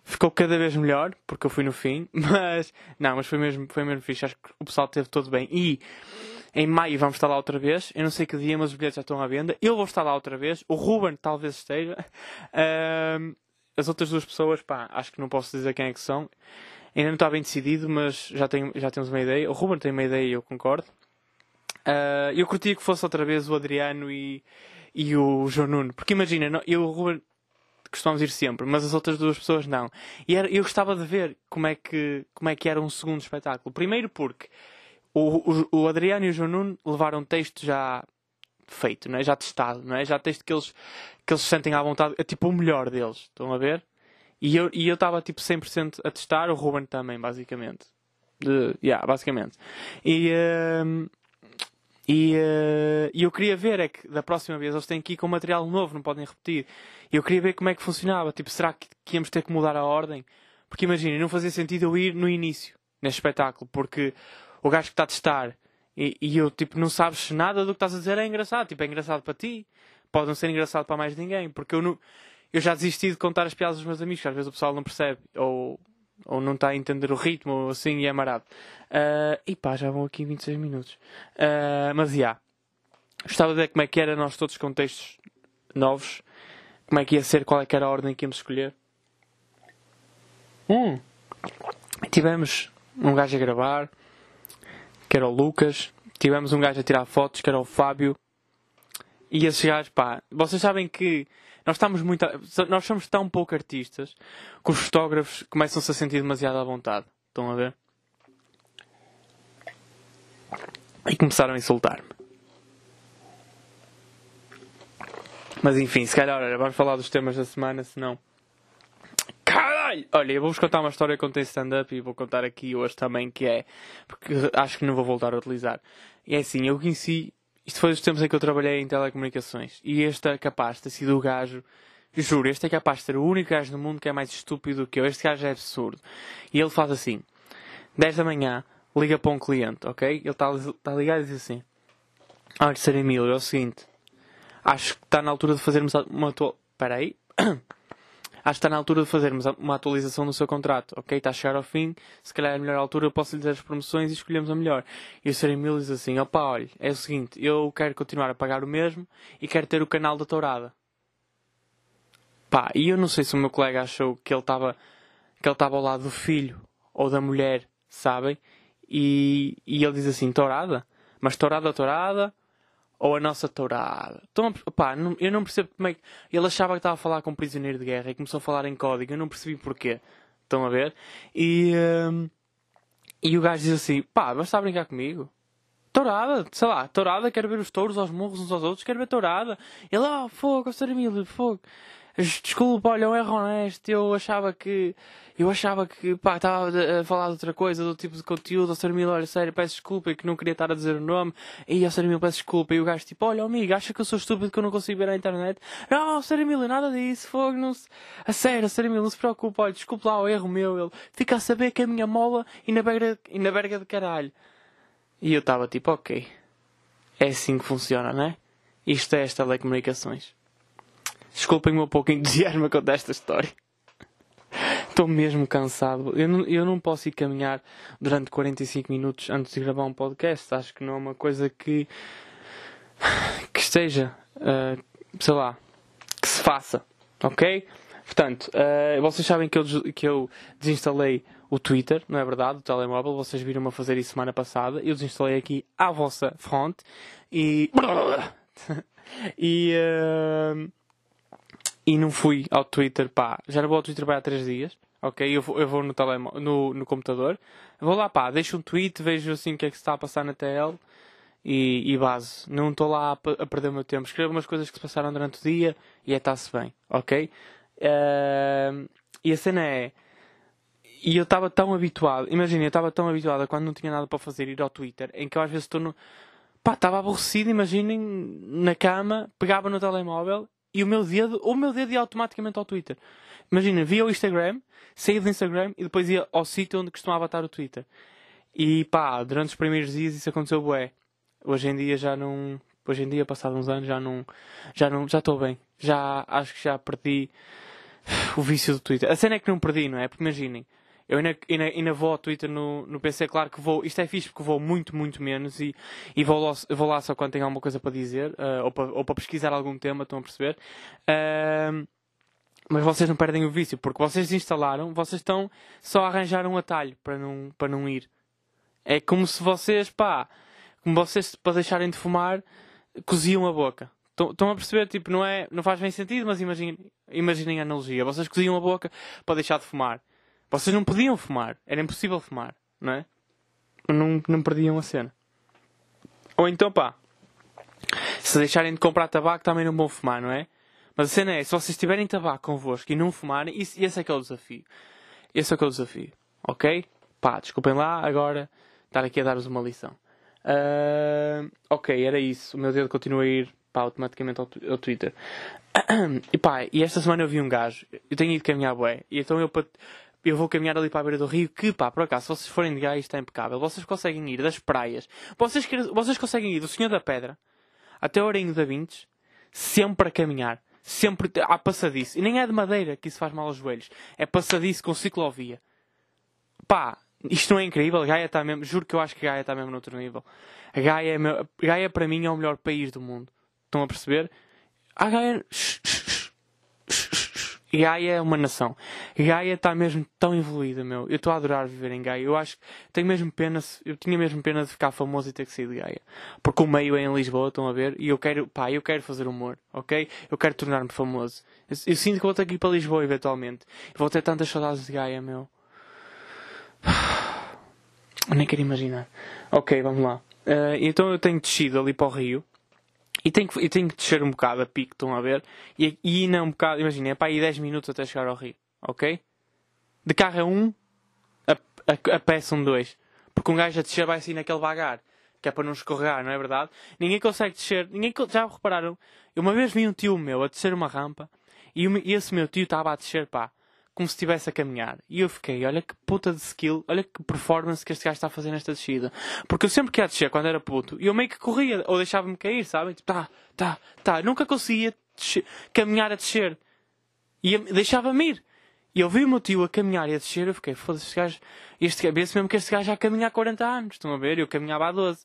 ficou cada vez melhor, porque eu fui no fim, mas não, mas foi mesmo, foi mesmo fixe. Acho que o pessoal teve todo bem. E em maio vamos estar lá outra vez. Eu não sei que dia, mas os bilhetes já estão à venda. Eu vou estar lá outra vez. O Ruben talvez esteja. Um, as outras duas pessoas, pá, acho que não posso dizer quem é que são. Ainda não está bem decidido, mas já, tenho, já temos uma ideia. O Ruben tem uma ideia e eu concordo. Uh, eu curtia que fosse outra vez o Adriano e, e o João Nuno. Porque imagina, eu e o Ruben costumamos ir sempre, mas as outras duas pessoas não. E era, eu gostava de ver como é, que, como é que era um segundo espetáculo. Primeiro porque o, o, o Adriano e o João Nuno levaram texto já feito, não é? já testado, não é? já texto que eles, que eles sentem à vontade, é tipo o melhor deles, estão a ver? E eu e estava tipo 100% a testar, o Ruben também, basicamente. De, yeah, basicamente. E, uh, e uh, eu queria ver é que da próxima vez eles têm que ir com material novo, não podem repetir. E eu queria ver como é que funcionava. Tipo, será que, que íamos ter que mudar a ordem? Porque imagina, não fazia sentido eu ir no início, neste espetáculo, porque o gajo que está a testar e, e, eu, tipo, não sabes nada do que estás a dizer é engraçado. Tipo, é engraçado para ti. Pode não ser engraçado para mais ninguém. Porque eu, não, eu já desisti de contar as piadas dos meus amigos, que às vezes o pessoal não percebe. Ou, ou não está a entender o ritmo, ou assim, e é marado. Uh, e pá, já vão aqui 26 minutos. Uh, mas, já. Yeah. Gostava de ver como é que era nós todos contextos novos. Como é que ia ser, qual é que era a ordem que íamos escolher. Hum. Tivemos um gajo a gravar, que era o Lucas. Tivemos um gajo a tirar fotos, que era o Fábio. E esses gajos, pá, vocês sabem que nós estamos muito. Nós somos tão pouco artistas que os fotógrafos começam-se a sentir demasiado à vontade. Estão a ver? E começaram a insultar-me. Mas enfim, se calhar, olha, vamos falar dos temas da semana, senão. Caralho! Olha, eu vou-vos contar uma história que contei stand-up e vou contar aqui hoje também, que é. Porque acho que não vou voltar a utilizar. E é assim, eu conheci. Isto foi dos tempos em que eu trabalhei em telecomunicações. E este é capaz de ter sido o gajo. Juro, este é capaz de ser o único gajo no mundo que é mais estúpido do que eu. Este gajo é absurdo. E ele faz assim: 10 da manhã, liga para um cliente, ok? Ele está tá ligado e diz assim: Olha, Sr. Emílio, é o seguinte. Acho que está na altura de fazermos uma atualização. Espera aí. Acho que está na altura de fazermos uma atualização do seu contrato, ok? Está a chegar ao fim, se calhar é a melhor altura, eu posso lhe dar as promoções e escolhemos a melhor. E o Sr. Emílio diz assim: opá, olha, é o seguinte, eu quero continuar a pagar o mesmo e quero ter o canal da Tourada. Pá, e eu não sei se o meu colega achou que ele estava que ele estava ao lado do filho ou da mulher, sabem? E, e ele diz assim: Tourada? Mas Tourada, Tourada? Ou a nossa tourada. Então, pá, eu não percebo como é que. Ele achava que estava a falar com um prisioneiro de guerra e começou a falar em código. Eu não percebi porquê. Estão a ver? E, um, e o gajo diz assim: pá, basta a brincar comigo. Tourada, sei lá, tourada, quero ver os touros aos morros uns aos outros, quero ver tourada. Ele, ah, oh, fogo, Sr. Emílio, fogo. Desculpa, olha, eu erro honesto, eu achava que. Eu achava que, pá, estava a falar de outra coisa, do tipo de conteúdo, ao Sr. Mil, olha, sério, peço desculpa, que não queria estar a dizer o nome, e ao Sr. Mil, peço desculpa, e o gajo, tipo, olha, amigo, acha que eu sou estúpido que eu não consigo ver a internet? Não, Sr. Mil, nada disso, fogo, não se... A sério, Sr. Mil, não se preocupe, olha, desculpe lá o erro meu, ele fica a saber que a minha mola e na berga, e na berga de caralho. E eu estava tipo, ok, é assim que funciona, não é? Isto é esta lei de comunicações. Desculpem-me um pouco entusiasmo com esta história. Estou mesmo cansado. Eu não, eu não posso ir caminhar durante 45 minutos antes de gravar um podcast. Acho que não é uma coisa que. que esteja. Uh, sei lá. que se faça. Ok? Portanto, uh, vocês sabem que eu, que eu desinstalei o Twitter, não é verdade? O telemóvel. Vocês viram-me a fazer isso semana passada. Eu desinstalei aqui à vossa fronte. E. e. Uh, e não fui ao Twitter, pá, já não vou ao Twitter para há 3 dias, ok? Eu vou, eu vou no, telemo, no, no computador, vou lá, pá, deixo um tweet, vejo assim o que é que se está a passar na TL e, e base. Não estou lá a, a, perder o meu tempo. Escrevo umas coisas que se passaram durante o dia e é está-se bem, ok? Uh, e a cena é. E eu estava tão habituado, imagina, eu estava tão habituado a quando não tinha nada para fazer ir ao Twitter, em que eu às vezes estou no. Pá, estava aborrecido, imaginem, na cama, pegava no telemóvel e o meu dedo, o meu dedo ia automaticamente ao Twitter. Imagina, via o Instagram, saía do Instagram e depois ia ao sítio onde costumava estar o Twitter. E pá, durante os primeiros dias isso aconteceu bué. Hoje em dia já não. Hoje em dia, passados uns anos, já não. Já não. Já estou bem. Já acho que já perdi o vício do Twitter. A cena é que não perdi, não é? Porque imaginem, eu ainda, ainda, ainda vou ao Twitter no, no PC, claro que vou. Isto é fixe porque vou muito, muito menos e, e vou, lá, vou lá só quando tenho alguma coisa para dizer uh, ou, para, ou para pesquisar algum tema, estão a perceber? Uh, mas vocês não perdem o vício, porque vocês instalaram, vocês estão só a arranjar um atalho para não, para não ir. É como se vocês, pá, como vocês, para deixarem de fumar, coziam a boca. Estão a perceber? Tipo, não, é, não faz bem sentido, mas imaginem, imaginem a analogia. Vocês coziam a boca para deixar de fumar. Vocês não podiam fumar. Era impossível fumar, não é? Não, não perdiam a cena. Ou então, pá, se deixarem de comprar tabaco também não vão fumar, não é? Mas a cena é, se vocês tiverem tabaco convosco e não fumarem, isso, esse é que é o desafio. Esse é que é o desafio. Ok? Pá, desculpem lá agora estar aqui a dar-vos uma lição. Uh, ok, era isso. O meu dedo continua a ir pá, automaticamente ao, ao Twitter. e pá, e esta semana eu vi um gajo. Eu tenho ido caminhar bué. E então eu para eu vou caminhar ali para a beira do rio, que pá, por acaso, se vocês forem de gás, isto é impecável. Vocês conseguem ir das praias, vocês, vocês conseguem ir do Senhor da Pedra até o Ourinho da Vintes, sempre a caminhar. Sempre há passadiço. E nem é de madeira que isso faz mal aos joelhos. É passadiço com ciclovia. Pá, Isto não é incrível? Gaia está mesmo. Juro que eu acho que Gaia está mesmo no outro nível. Gaia, é meu, Gaia para mim é o melhor país do mundo. Estão a perceber? A Gaia. Gaia é uma nação. Gaia está mesmo tão evoluída, meu. Eu estou a adorar viver em Gaia. Eu acho que tenho mesmo pena, eu tinha mesmo pena de ficar famoso e ter que sair de Gaia. Porque o meio é em Lisboa, estão a ver? E eu quero, pá, eu quero fazer humor, ok? Eu quero tornar-me famoso. Eu, eu, sinto que vou ter que ir para Lisboa eventualmente. Vou ter tantas saudades de Gaia, meu. Nem quero imaginar. Ok, vamos lá. Uh, então eu tenho descido ali para o Rio. E tenho, que, e tenho que descer um bocado a pique, estão a ver? E, e não um bocado, imagina, é para aí 10 minutos até chegar ao Rio, ok? De carro é um, a, a, a pé são dois. Porque um gajo a descer vai assim naquele vagar, que é para não escorregar, não é verdade? Ninguém consegue descer, ninguém, já repararam? Eu uma vez vi um tio meu a descer uma rampa e esse meu tio estava a descer, pá, como se estivesse a caminhar. E eu fiquei, olha que puta de skill, olha que performance que este gajo está a fazer nesta descida. Porque eu sempre que ia descer quando era puto, eu meio que corria, ou deixava-me cair, sabem? Tipo, tá, tá, tá. Nunca conseguia descer, caminhar a descer. E deixava-me ir. E eu vi o meu tio a caminhar e a descer, eu fiquei, foda-se, este gajo, este gajo, mesmo que este gajo já caminha há 40 anos, estão a ver? Eu caminhava há 12.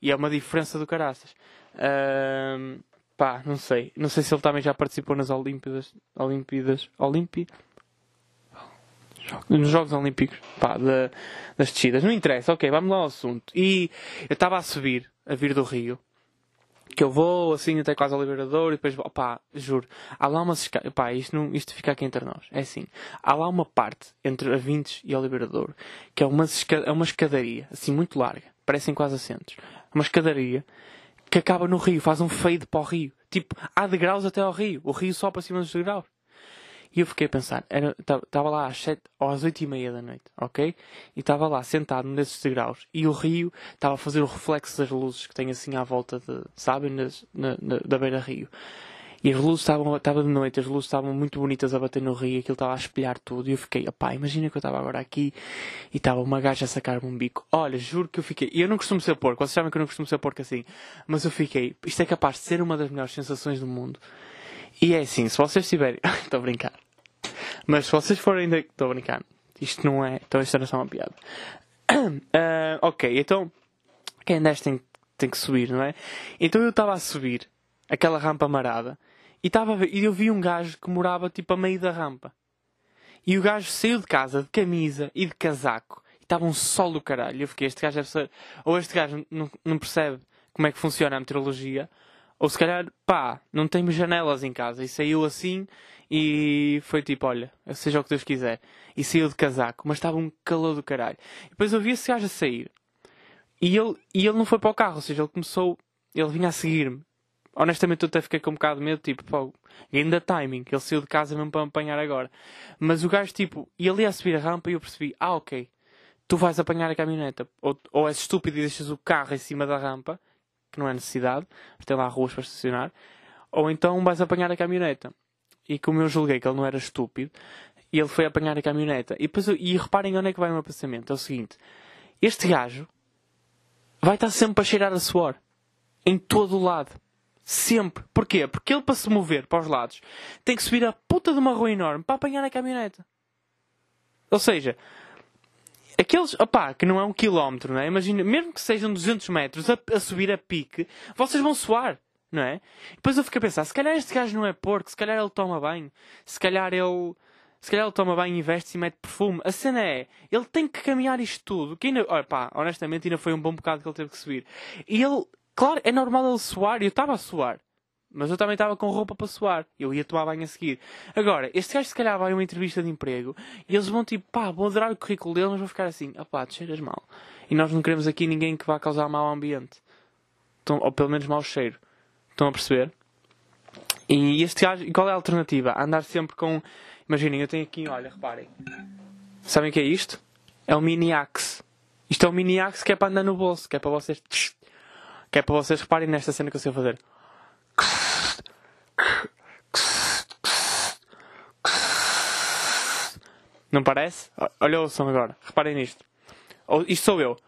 E é uma diferença do caraças. Uh, pá, não sei. Não sei se ele também já participou nas Olimpíadas. Olimpíadas. Olimpíadas nos Jogos Olímpicos, pá, das descidas. Não interessa, ok, vamos lá ao assunto. E eu estava a subir, a vir do Rio, que eu vou assim até quase ao Liberador e depois, pá, juro, há lá uma pá, isto, não, isto fica aqui entre nós, é assim, há lá uma parte entre a Vintes e o Liberador, que é uma, é uma escadaria, assim, muito larga, parecem quase assentos, uma escadaria que acaba no rio, faz um fade para o rio, tipo, há degraus até ao rio, o rio só para cima dos degraus. E eu fiquei a pensar, estava lá às, sete, às oito e meia da noite, ok? E estava lá sentado nesses degraus e o rio estava a fazer o reflexo das luzes que tem assim à volta de, sabem, na, na, da beira-rio. E as luzes estavam, estava de noite, as luzes estavam muito bonitas a bater no rio, aquilo estava a espelhar tudo. E eu fiquei, opá, imagina que eu estava agora aqui e estava uma gaja a sacar-me um bico. Olha, juro que eu fiquei. E eu não costumo ser porco, vocês sabem que eu não costumo ser porco assim. Mas eu fiquei, isto é capaz de ser uma das melhores sensações do mundo. E é assim, se vocês tiverem. Estou a brincar. Mas se vocês forem ainda. Estou a brincar. Isto não é. Então isto era só uma piada. Uh, ok, então. Quem desce tem, tem que subir, não é? Então eu estava a subir aquela rampa marada e, tava e eu vi um gajo que morava tipo a meio da rampa. E o gajo saiu de casa de camisa e de casaco. E estava um sol do caralho. Eu fiquei, este gajo deve ser. Ou este gajo não, não percebe como é que funciona a meteorologia ou se calhar, pá, não temos janelas em casa. E saiu assim e foi tipo, olha, seja o que Deus quiser. E saiu de casaco, mas estava um calor do caralho. E depois eu vi esse gajo a sair. E ele, e ele não foi para o carro, ou seja, ele começou, ele vinha a seguir-me. Honestamente, eu até fiquei com um bocado de medo, tipo, pô, ainda timing, ele saiu de casa mesmo para me apanhar agora. Mas o gajo, tipo, ele ia subir a rampa e eu percebi, ah, ok, tu vais apanhar a caminhoneta. Ou, ou és estúpido e deixas o carro em cima da rampa que não é necessidade, tem lá ruas para estacionar, ou então vais apanhar a caminhoneta. E como eu julguei que ele não era estúpido, e ele foi apanhar a caminhoneta. E, depois, e reparem onde é que vai o meu pensamento. É o seguinte: este gajo vai estar sempre a cheirar a suor. Em todo o lado. Sempre. Porquê? Porque ele, para se mover para os lados, tem que subir a puta de uma rua enorme para apanhar a caminhoneta. Ou seja, Aqueles, opá, que não é um quilómetro, não é? Imagina, mesmo que sejam 200 metros a, a subir a pique, vocês vão suar, não é? Depois eu fico a pensar, se calhar este gajo não é porco, se calhar ele toma banho, se calhar ele, se calhar ele toma banho e veste e mete perfume. A cena é, ele tem que caminhar isto tudo, que ainda, olha pá, honestamente ainda foi um bom bocado que ele teve que subir. E ele, claro, é normal ele suar, eu estava a suar. Mas eu também estava com roupa para suar. Eu ia tomar banho a seguir. Agora, este gajo se calhar vai a uma entrevista de emprego e eles vão tipo, pá, vão adorar o currículo dele, mas vão ficar assim, ah pá, tu cheiras mal. E nós não queremos aqui ninguém que vá causar mau ambiente. Ou pelo menos mau cheiro. Estão a perceber? E este gajo, e qual é a alternativa? Andar sempre com. Imaginem, eu tenho aqui, olha, reparem. Sabem o que é isto? É um mini axe. Isto é um mini axe que é para andar no bolso, que é para vocês. Que é para vocês reparem nesta cena que eu sei fazer. Não parece? Olha o som agora. Reparem nisto. Isto sou eu.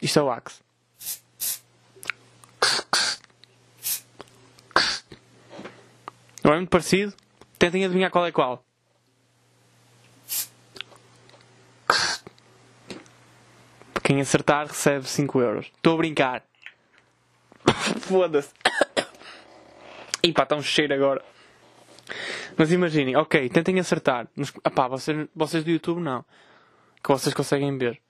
Isto é o Axe. Não é muito parecido? Tentem adivinhar qual é qual. Quem acertar recebe 5 euros. Estou a brincar. Foda-se. E pá, está um cheiro agora. Mas imaginem, ok, tentem acertar. Nos... Epá, vocês, vocês do YouTube não. Que vocês conseguem ver.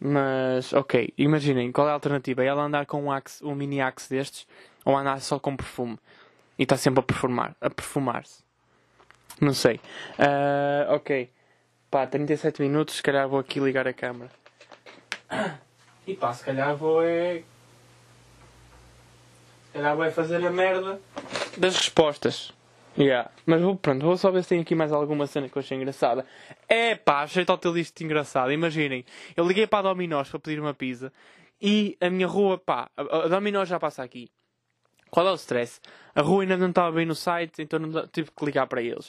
Mas, ok, imaginem, qual é a alternativa? É ela andar com um, axe, um mini axe destes ou andar só com perfume? E está sempre a perfumar, a perfumar-se. Não sei. Uh, ok. Pá, 37 minutos, se calhar vou aqui ligar a câmera. E pá, se calhar vou é. Se calhar vou é fazer a merda das respostas. Yeah. Mas vou, pronto, vou só ver se tem aqui mais alguma cena que eu achei engraçada. É pá, achei totalmente engraçado. Imaginem, eu liguei para a Dominós para pedir uma pizza e a minha rua, pá, a Dominós já passa aqui. Qual é o stress? A rua ainda não estava bem no site, então não tive que ligar para eles.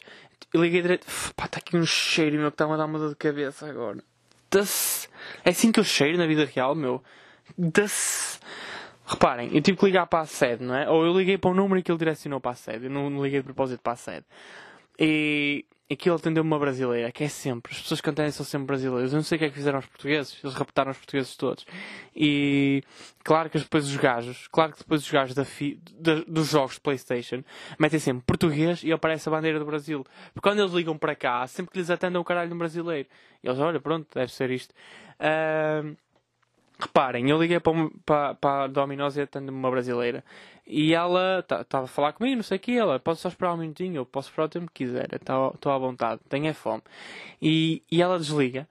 Eu liguei direto, pá, está aqui um cheiro meu que está a dar uma dor de cabeça agora. É assim que eu cheiro na vida real, meu. Reparem, eu tive que ligar para a sede, não é? Ou eu liguei para o número que ele direcionou para a sede. Eu não liguei de propósito para a sede. E aquilo atendeu uma brasileira, que é sempre. As pessoas que atendem são sempre brasileiros. Eu não sei o que é que fizeram os portugueses. Eles raptaram os portugueses todos. E claro que depois os gajos, claro que depois os gajos da fi, da, dos jogos de Playstation metem sempre português e aparece a bandeira do Brasil. Porque quando eles ligam para cá, sempre que lhes atendem o caralho de um brasileiro. E eles, olha, pronto, deve ser isto. Uh, Reparem, eu liguei para, para, para a Domino's e atende uma brasileira. E ela estava a falar comigo, não sei o que. Ela, posso só esperar um minutinho? Eu posso esperar o tempo que quiser. Estou à vontade, tenho fome. E, e ela desliga.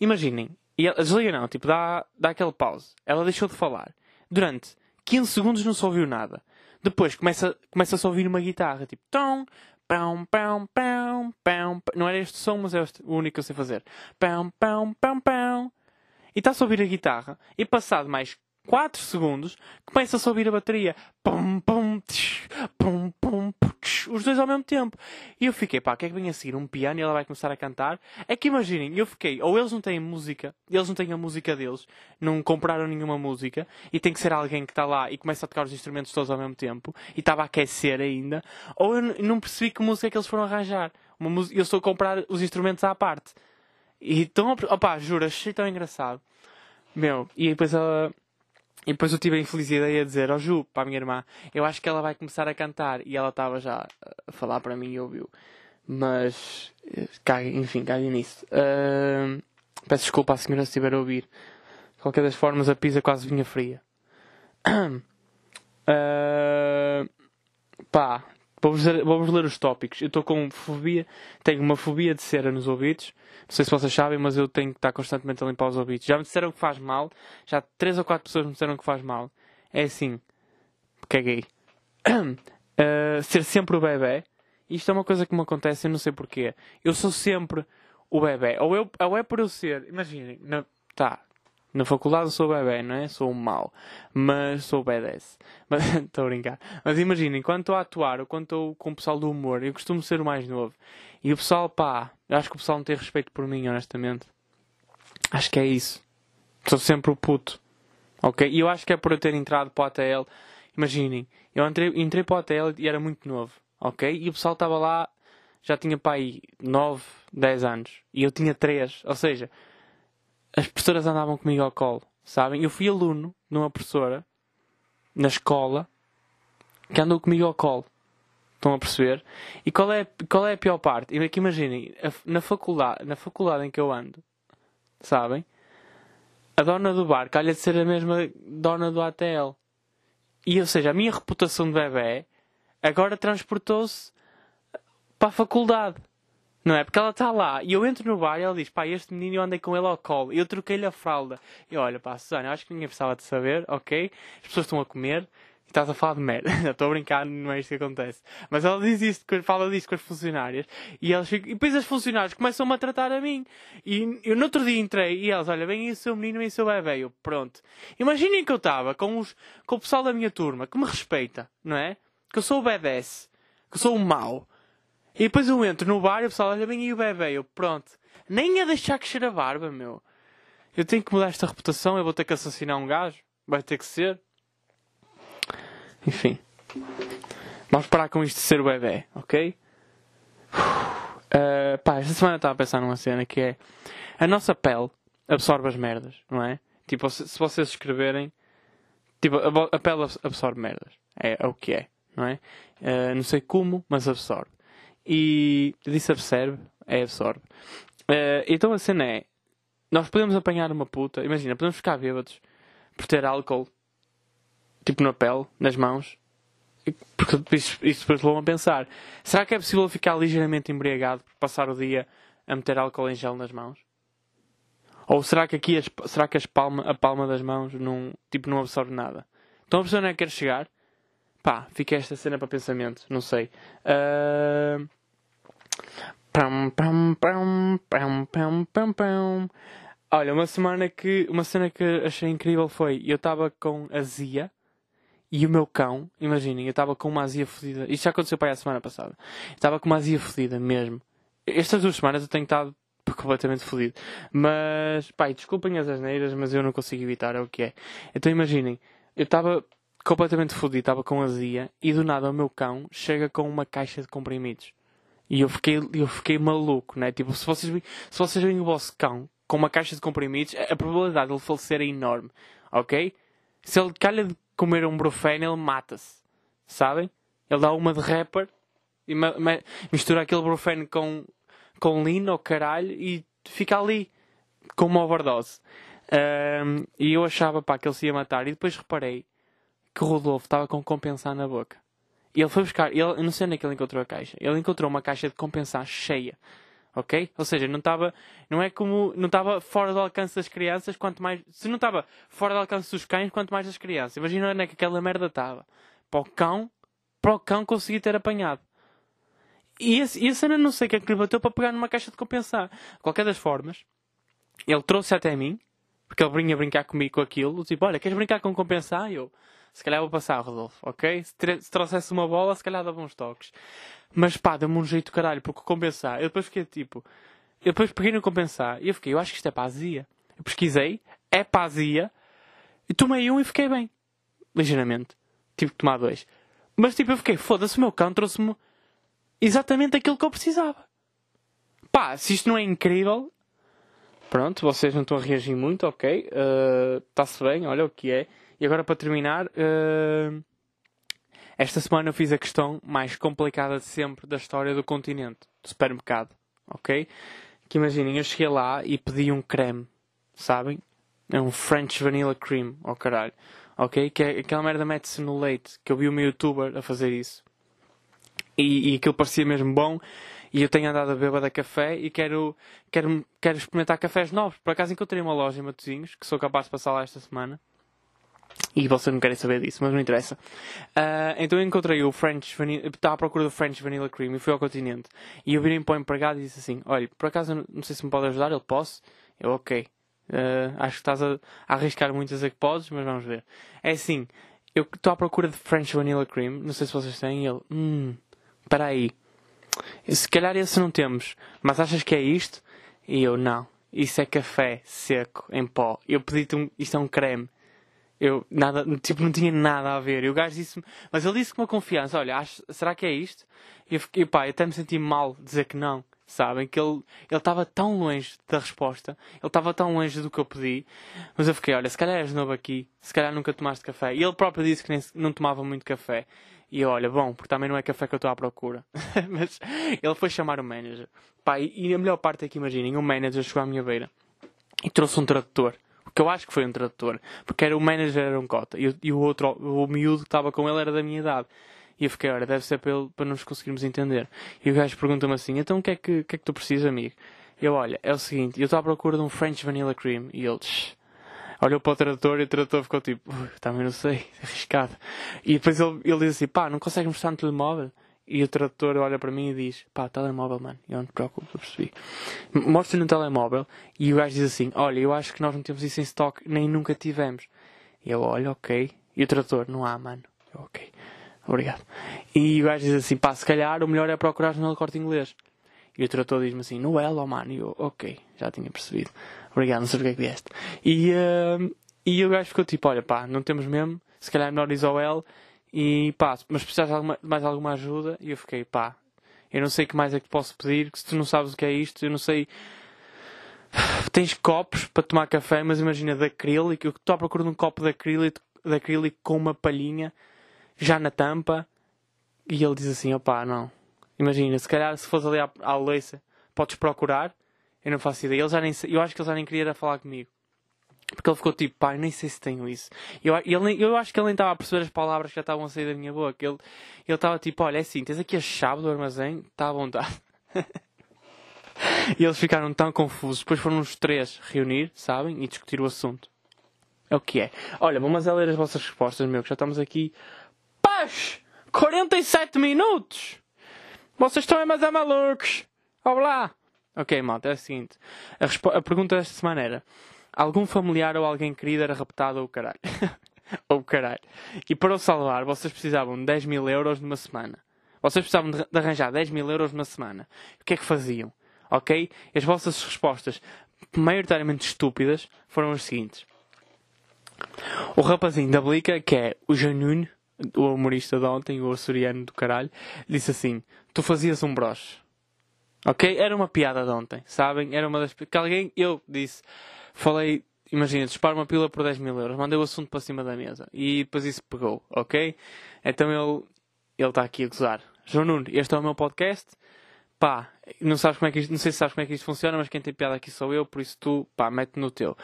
Imaginem. E ela, desliga não, tipo, dá, dá aquele pause. Ela deixou de falar. Durante 15 segundos não se ouviu nada. Depois começa, começa a ouvir uma guitarra, tipo, tom, pão, pão, pão, pão. Não era este som, mas é o único que eu sei fazer. Pão, pão, pão, pão e está-se a ouvir a guitarra, e passado mais 4 segundos, começa-se a ouvir a bateria. Pum, pum, tsh, pum, pum, tsh, os dois ao mesmo tempo. E eu fiquei, pá, o que é que vem a seguir? Um piano e ela vai começar a cantar? É que imaginem, eu fiquei, ou eles não têm música, eles não têm a música deles, não compraram nenhuma música, e tem que ser alguém que está lá e começa a tocar os instrumentos todos ao mesmo tempo, e estava a aquecer ainda, ou eu não percebi que música é que eles foram arranjar. Uma eu estou a comprar os instrumentos à parte. E tão. Opá, juro, achei tão engraçado. Meu, e depois ela. E depois eu tive a infeliz ideia de dizer, ó oh, Ju, para a minha irmã, eu acho que ela vai começar a cantar. E ela estava já a falar para mim e ouviu. Mas, cague, enfim, cague nisso. Uh, peço desculpa à senhora se estiver a ouvir. De qualquer das formas, a pizza quase vinha fria. Uh, pá, Vou-vos vou ler os tópicos. Eu estou com fobia, tenho uma fobia de cera nos ouvidos. Não sei se vocês sabem, mas eu tenho que estar constantemente a limpar os ouvidos. Já me disseram que faz mal, já três ou quatro pessoas me disseram que faz mal. É assim, caguei. Uh, ser sempre o bebê. Isto é uma coisa que me acontece, eu não sei porquê. Eu sou sempre o bebê. Ou, eu, ou é por eu ser, imaginem, tá, na faculdade sou bebê, não é? Sou um mau. Mas sou badass. Estou a brincar. Mas imaginem, quando estou a atuar ou quando estou com o pessoal do humor, eu costumo ser o mais novo. E o pessoal, pá, acho que o pessoal não tem respeito por mim, honestamente. Acho que é isso. Sou sempre o puto. Ok? E eu acho que é por eu ter entrado para o ATL. Imaginem, eu entrei, entrei para o ATL e era muito novo. Ok? E o pessoal estava lá, já tinha para aí 9, 10 anos. E eu tinha 3. Ou seja, as professoras andavam comigo ao colo, sabem? Eu fui aluno de uma professora na escola que andou comigo ao colo. Estão a perceber? E qual é, qual é a pior parte? É imaginem, na faculdade, na faculdade em que eu ando, sabem? A dona do bar calha de ser a mesma dona do ATL. E ou seja, a minha reputação de bebê agora transportou-se para a faculdade. Não é? Porque ela está lá e eu entro no bar e ela diz: pá, este menino eu andei com ele ao colo. Eu troquei-lhe a fralda. E olha, pá, Susana, acho que ninguém precisava de saber, ok? As pessoas estão a comer e estás a falar de merda. Estou a brincar, não é isto que acontece. Mas ela diz isto, fala disto com as funcionárias e, elas ficam, e depois as funcionárias começam-me a tratar a mim. E eu no outro dia entrei e elas, olha, vem aí o seu menino e o seu bebê. Eu, pronto. Imaginem que eu estava com, os, com o pessoal da minha turma que me respeita, não é? Que eu sou o BDS, que eu sou o mau e depois eu entro no bar e o pessoal olha bem aí o bebê. Eu, pronto. Nem a deixar crescer a barba, meu. Eu tenho que mudar esta reputação. Eu vou ter que assassinar um gajo. Vai ter que ser. Enfim. Vamos parar com isto de ser o bebê, ok? Uh, pá, esta semana estava a pensar numa cena que é a nossa pele absorve as merdas, não é? Tipo, se, se vocês escreverem, tipo, a, a, pele absorve merdas. É, é, o que é, não é? Uh, não sei como, mas absorve. E disse absorve, é absorve. Uh, então a cena é, nós podemos apanhar uma puta, imagina, podemos ficar bêbados por ter álcool, tipo na pele, nas mãos, porque isso, isso depois levou a pensar: será que é possível ficar ligeiramente embriagado por passar o dia a meter álcool em gel nas mãos? Ou será que aqui as, será que as palma, a palma das mãos não, tipo, não absorve nada? Então a pessoa não é que quer chegar? Pá, fica esta cena para pensamento, não sei. Uh... Olha, uma semana que. Uma cena que achei incrível foi. Eu estava com azia e o meu cão, imaginem, eu estava com uma azia fodida. Isto já aconteceu para aí a semana passada. Estava com uma azia fodida mesmo. Estas duas semanas eu tenho estado completamente fodido. Mas, pai, desculpem as asneiras, mas eu não consigo evitar, é o que é. Então imaginem, eu estava completamente fodido, estava com azia e do nada o meu cão chega com uma caixa de comprimidos. E eu fiquei, eu fiquei maluco, né? Tipo, se vocês, se vocês veem o vosso cão com uma caixa de comprimidos, a probabilidade de ele falecer é enorme, ok? Se ele calha de comer um brufeno, ele mata-se. Sabem? Ele dá uma de rapper e mistura aquele brufeno com, com lean ou caralho e fica ali com uma overdose. Um, e eu achava pá, que ele se ia matar. E depois reparei que o Rodolfo estava com compensar na boca. E ele foi buscar, ele, eu não sei onde é que ele encontrou a caixa. Ele encontrou uma caixa de compensar cheia ok? Ou seja, não estava, não é como, não estava fora do alcance das crianças, quanto mais, se não estava fora do alcance dos cães, quanto mais das crianças. Imagina onde é que aquela merda estava. Para o cão, para o cão conseguir ter apanhado. E, esse, e cena não sei o que é que lhe bateu para pegar numa caixa de compensar. Qualquer das formas, ele trouxe até mim, porque ele vinha brincar comigo com aquilo, tipo, olha, queres brincar com compensar? E eu, se calhar vou passar, Rodolfo, ok? Se, se trouxesse uma bola, se calhar dava uns toques. Mas pá, dá-me um jeito caralho, porque compensar. Eu depois fiquei tipo. Eu depois peguei no compensar e eu fiquei, eu acho que isto é pazia. Eu pesquisei, é pazia. E tomei um e fiquei bem. Ligeiramente. Tive que tomar dois. Mas tipo, eu fiquei, foda-se, o meu cão trouxe-me exatamente aquilo que eu precisava. Pá, se isto não é incrível. Pronto, vocês não estão a reagir muito, ok. Está-se uh, bem, olha o que é. E agora para terminar. Uh, esta semana eu fiz a questão mais complicada de sempre da história do continente, do supermercado, ok? Que imaginem, eu cheguei lá e pedi um creme, sabem? É um French Vanilla Cream, oh caralho, ok? Que é aquela merda mete-se no leite, que eu vi uma youtuber a fazer isso. E, e aquilo parecia mesmo bom. E eu tenho andado a beber da café e quero, quero, quero experimentar cafés novos. Por acaso encontrei uma loja em Matosinhos, que sou capaz de passar lá esta semana. E vocês não querem saber disso, mas não interessa. Uh, então eu encontrei o French Vanilla, estava à procura do French Vanilla Cream e fui ao continente. E eu virei para o empregado e disse assim: Olha, por acaso não sei se me pode ajudar, ele posso? Eu, ok. Uh, acho que estás a, a, arriscar muito a dizer que podes, mas vamos ver. É assim, eu estou à procura de French Vanilla Cream, não sei se vocês têm, e ele, hum, espera aí. Se calhar esse não temos, mas achas que é isto? E eu, não. Isso é café seco, em pó. Eu pedi-te um, isto é um creme. Eu nada, tipo, não tinha nada a ver. E o gajo disse mas ele disse com uma confiança: Olha, acho, será que é isto? E eu fiquei, pá, eu até me senti mal dizer que não. Sabem? Que ele estava tão longe da resposta, ele estava tão longe do que eu pedi. Mas eu fiquei: Olha, se calhar és novo aqui, se calhar nunca tomaste café. E ele próprio disse que nem, não tomava muito café. E eu, olha, bom, porque também não é café que eu estou à procura. mas ele foi chamar o manager. Pá, e, e a melhor parte é que imaginem: o manager chegou à minha beira e trouxe um tradutor que eu acho que foi um tradutor, porque era o manager era um cota e, e o outro, o miúdo que estava com ele era da minha idade. E eu fiquei, olha, deve ser para, ele, para nos conseguirmos entender. E o gajo pergunta-me assim, então o que é que, que, é que tu precisas, amigo? Eu, olha, é o seguinte, eu estou à procura de um French Vanilla Cream. E ele, olhou para o tradutor e o tradutor ficou tipo, também não sei, arriscado. E depois ele, ele diz assim, pá, não consegues mostrar no telemóvel? E o tradutor olha para mim e diz: pá, telemóvel, mano. Eu não te preocupo, eu percebi. Mostra-lhe no telemóvel e o gajo diz assim: olha, eu acho que nós não temos isso em stock, nem nunca tivemos. E eu, olho, ok. E o tradutor: não há, mano. Eu, ok. Obrigado. E o gajo diz assim: pá, se calhar o melhor é procurar no corte inglês. E o tradutor diz-me assim: no Elo, mano. E eu, ok, já tinha percebido. Obrigado, não sei porque é que vieste. E, uh, e o gajo ficou tipo: olha, pá, não temos mesmo. Se calhar é melhor ir ao L e pá, mas precisas de mais alguma ajuda? E eu fiquei, pá, Eu não sei o que mais é que posso pedir, que se tu não sabes o que é isto, eu não sei. Tens copos para tomar café, mas imagina de acrílico. Eu estou à procura de um copo de acrílico, de acrílico com uma palhinha já na tampa. E ele diz assim: opá, não. Imagina, se calhar se fosse ali à, à Leiça, podes procurar. Eu não faço ideia. Ele já nem, eu acho que ele já nem queria falar comigo. Porque ele ficou tipo, pai, nem sei se tenho isso. Eu, ele, eu acho que ele nem estava a perceber as palavras que já estavam a sair da minha boca. Ele estava tipo, olha, é assim, tens aqui a chave do armazém, está à vontade. e eles ficaram tão confusos. Depois foram os três reunir, sabem, e discutir o assunto. É o que é. Olha, vamos a ler as vossas respostas, meu, que já estamos aqui. Paz! 47 minutos! Vocês estão é mais a malucos! Olá! Ok, malta, é o seguinte. A, a pergunta desta semana era algum familiar ou alguém querido era raptado ou caralho. ou caralho. E para o salvar, vocês precisavam de 10 mil euros numa semana. Vocês precisavam de arranjar 10 mil euros numa semana. O que é que faziam? Ok? As vossas respostas, maioritariamente estúpidas, foram as seguintes. O rapazinho da Blica, que é o Janun, o humorista de ontem, o açoriano do caralho, disse assim: Tu fazias um broche. Ok? Era uma piada de ontem, sabem? Era uma das. Que alguém, eu disse falei, imagina, disparo uma pila por 10 mil euros, mandei o assunto para cima da mesa e depois isso pegou, ok? Então ele ele está aqui a gozar. João Nuno, este é o meu podcast. Pá, não, sabes como é que isto, não sei se sabes como é que isto funciona, mas quem tem piada aqui sou eu, por isso tu, pá, mete no teu.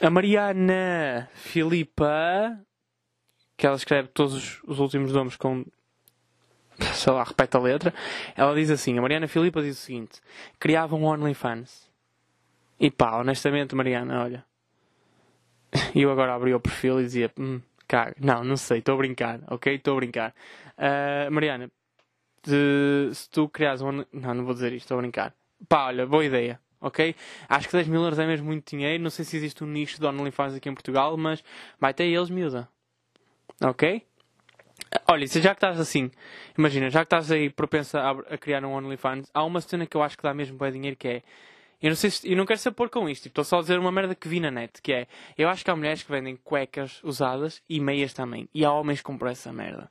A Mariana Filipa, que ela escreve todos os, os últimos nomes com sei lá, repete a letra. Ela diz assim: a Mariana Filipa diz o seguinte: criava um OnlyFans. E pá, honestamente, Mariana, olha. Eu agora abri o perfil e dizia: hum, caga. Não, não sei, estou a brincar, ok? Estou a brincar. Uh, Mariana, de, se tu criares um. Não, não vou dizer isto, estou a brincar. Pá, olha, boa ideia, ok? Acho que 10 mil euros é mesmo muito dinheiro. Não sei se existe um nicho de OnlyFans aqui em Portugal, mas vai ter eles, miúda. Ok? Olha, se já que estás assim, imagina, já que estás aí propensa a, a criar um OnlyFans, há uma cena que eu acho que dá mesmo bem dinheiro que é eu não sei se, eu não quero ser pôr com isto, estou só a dizer uma merda que vi na net, que é, eu acho que há mulheres que vendem cuecas usadas e meias também, e há homens que compram essa merda.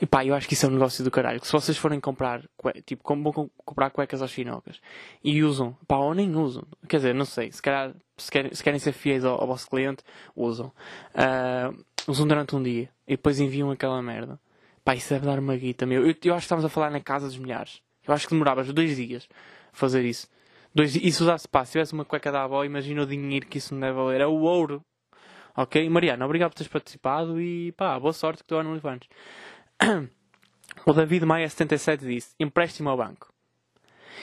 E pá, eu acho que isso é um negócio do caralho. Que se vocês forem comprar, tipo, como vão comprar cuecas aos chinocas e usam, pá, ou nem usam. Quer dizer, não sei, se calhar, se querem, se querem ser fiéis ao, ao vosso cliente, usam. Uh, usam durante um dia e depois enviam aquela merda. Pá, isso deve dar uma guita, meu. Eu, eu acho que estamos a falar na casa dos milhares. Eu acho que demoravas dois dias a fazer isso. Dois, e se usasse, pá, se tivesse uma cueca da avó, imagina o dinheiro que isso me deve valer. É o ouro. Ok? Mariana, obrigado por teres participado e pá, boa sorte que tu no OnlyFans. o David Maia 77 disse: empréstimo ao banco.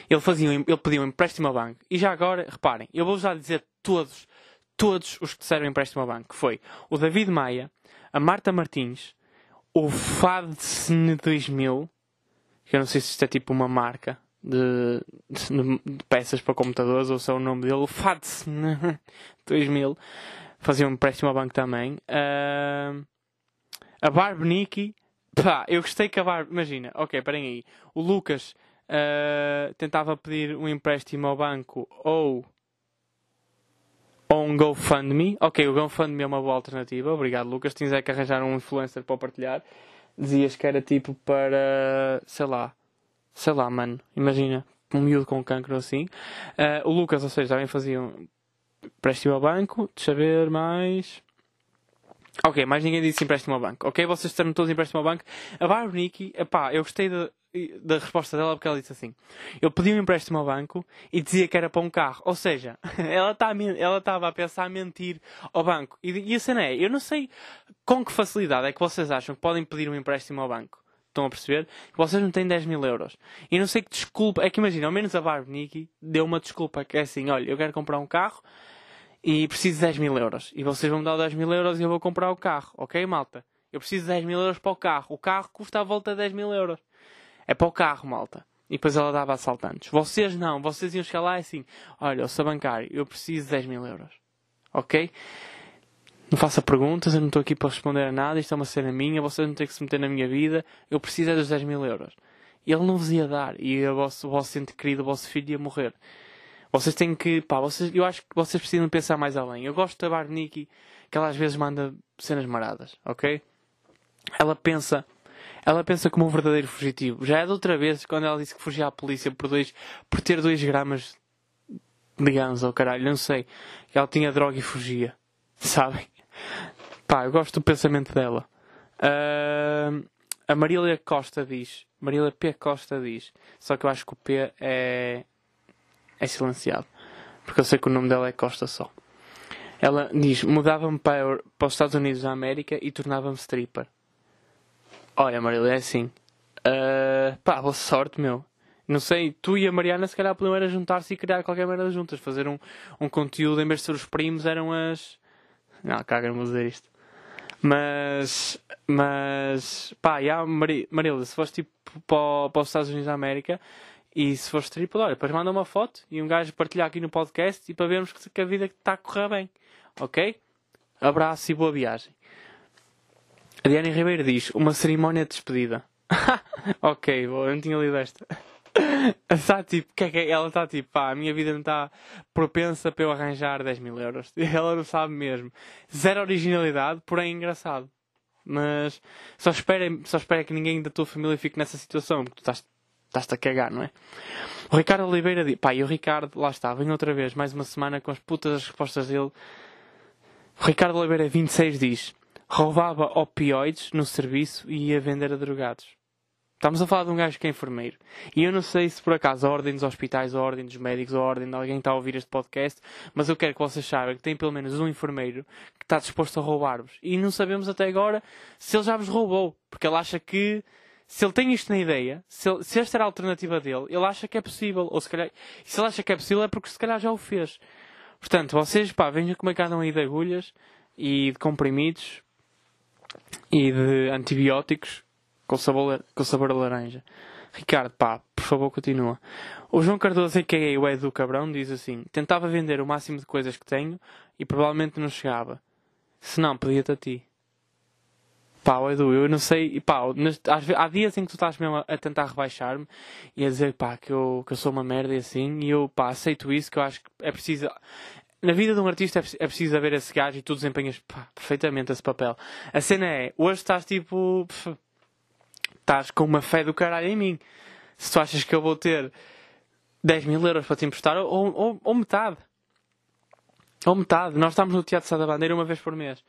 Ele, fazia, ele pedia um empréstimo ao banco. E já agora, reparem, eu vou já dizer todos, todos os que disseram empréstimo ao banco. Foi o David Maia, a Marta Martins, o FADSN 2000, que eu não sei se isto é tipo uma marca, de, de, de, peças para computadores, ou é o nome dele, FATS 2000, fazia um empréstimo ao banco também. Uh, a Barb Nicky, pá, eu gostei que a Barb, imagina, ok, parem aí, o Lucas uh, tentava pedir um empréstimo ao banco ou ou um GoFundMe. Ok, o GoFundMe é uma boa alternativa. Obrigado, Lucas. Tinhas é que arranjar um influencer para partilhar. Dizias que era tipo para, sei lá, sei lá, mano, imagina, um miúdo com cancro assim. Uh, o Lucas, ou seja, também fazia um empréstimo ao banco, deixa ver mais. Ok, mais ninguém disse empréstimo ao banco. Ok, vocês estão todos empréstimo ao banco. A Barbara pá, eu gostei da, da resposta dela porque ela disse assim: Eu pedi um empréstimo ao banco e dizia que era para um carro. Ou seja, ela tá estava a pensar a mentir ao banco. E, e a cena é: eu não sei com que facilidade é que vocês acham que podem pedir um empréstimo ao banco. Estão a perceber? Vocês não têm 10 mil euros. E não sei que desculpa. É que imagina, ao menos a Barbie Nikki deu uma desculpa que é assim: olha, eu quero comprar um carro e preciso de 10 mil euros. E vocês vão me dar 10 mil euros e eu vou comprar o carro. Ok, malta? Eu preciso de 10 mil euros para o carro. O carro custa à volta de 10 mil euros. É para o carro, malta. E depois ela dava assaltantes. Vocês não. Vocês iam chegar lá e assim: olha, eu sou bancário, eu preciso de 10 mil euros. Ok? Não faça perguntas, eu não estou aqui para responder a nada, isto é uma cena minha, vocês não têm que se meter na minha vida, eu preciso é dos 10 mil euros. E ele não vos ia dar, e o vosso, o vosso ente querido, o vosso filho ia morrer. Vocês têm que, pá, vocês, eu acho que vocês precisam pensar mais além. Eu gosto da Barniki, que ela às vezes manda cenas maradas, ok? Ela pensa, Ela pensa como um verdadeiro fugitivo. Já é de outra vez quando ela disse que fugia à polícia por, dois, por ter 2 gramas de ganso, oh, caralho, não sei. Ela tinha droga e fugia. Sabem? Pá, eu gosto do pensamento dela. Uh, a Marília Costa diz. Marília P. Costa diz. Só que eu acho que o P é. é silenciado. Porque eu sei que o nome dela é Costa só. Ela diz: mudava-me para, para os Estados Unidos da América e tornava-me stripper. Olha, Marília, é assim. Uh, pá, boa sorte, meu. Não sei, tu e a Mariana se calhar podiam era juntar-se e criar qualquer merda juntas. Fazer um, um conteúdo, em vez de ser os primos, eram as. Não, caga-me dizer isto. Mas, mas, pá, já, Marília, se foste tipo para, os Estados Unidos da América e se fores triplo, olha, depois manda uma foto e um gajo partilhar aqui no podcast e para vermos que, que a vida está a correr bem. Ok? Abraço e boa viagem. A Diana Ribeiro diz: Uma cerimónia de despedida. ok, boa, eu não tinha lido esta. Está tipo, que é que é? ela está tipo, pá, a minha vida não está propensa para eu arranjar 10 mil euros. Ela não sabe mesmo. Zero originalidade, porém engraçado. Mas só espera, só espera que ninguém da tua família fique nessa situação, porque tu estás, estás-te a cagar, não é? O Ricardo Oliveira diz, pá, e o Ricardo, lá está, vem outra vez, mais uma semana com as putas das respostas dele. O Ricardo Oliveira 26 diz: roubava opioides no serviço e ia vender a drogados. Estamos a falar de um gajo que é enfermeiro. E eu não sei se por acaso a ordem dos hospitais, a ordem dos médicos, a ordem de alguém está a ouvir este podcast, mas eu quero que vocês saibam que tem pelo menos um enfermeiro que está disposto a roubar-vos. E não sabemos até agora se ele já vos roubou. Porque ele acha que, se ele tem isto na ideia, se, ele, se esta era a alternativa dele, ele acha que é possível. Ou se calhar, se ele acha que é possível é porque se calhar já o fez. Portanto, vocês, pá, vejam como é que andam aí de agulhas e de comprimidos e de antibióticos com sabor, com sabor a laranja. Ricardo, pá, por favor, continua. O João Cardoso, a.k.a. o Edu Cabrão, diz assim: Tentava vender o máximo de coisas que tenho e provavelmente não chegava. Se não, pedia-te a ti. Pá, Edu, eu não sei. Pá, há dias em que tu estás mesmo a, a tentar rebaixar-me e a dizer, pá, que eu, que eu sou uma merda e assim, e eu, pá, aceito isso, que eu acho que é preciso. Na vida de um artista é, é preciso haver esse gajo e tu desempenhas pá, perfeitamente esse papel. A cena é, hoje estás tipo. Pff, estás com uma fé do caralho em mim. Se tu achas que eu vou ter 10 mil euros para te emprestar, ou, ou, ou metade. Ou metade. Nós estamos no Teatro Sá da Bandeira uma vez por mês.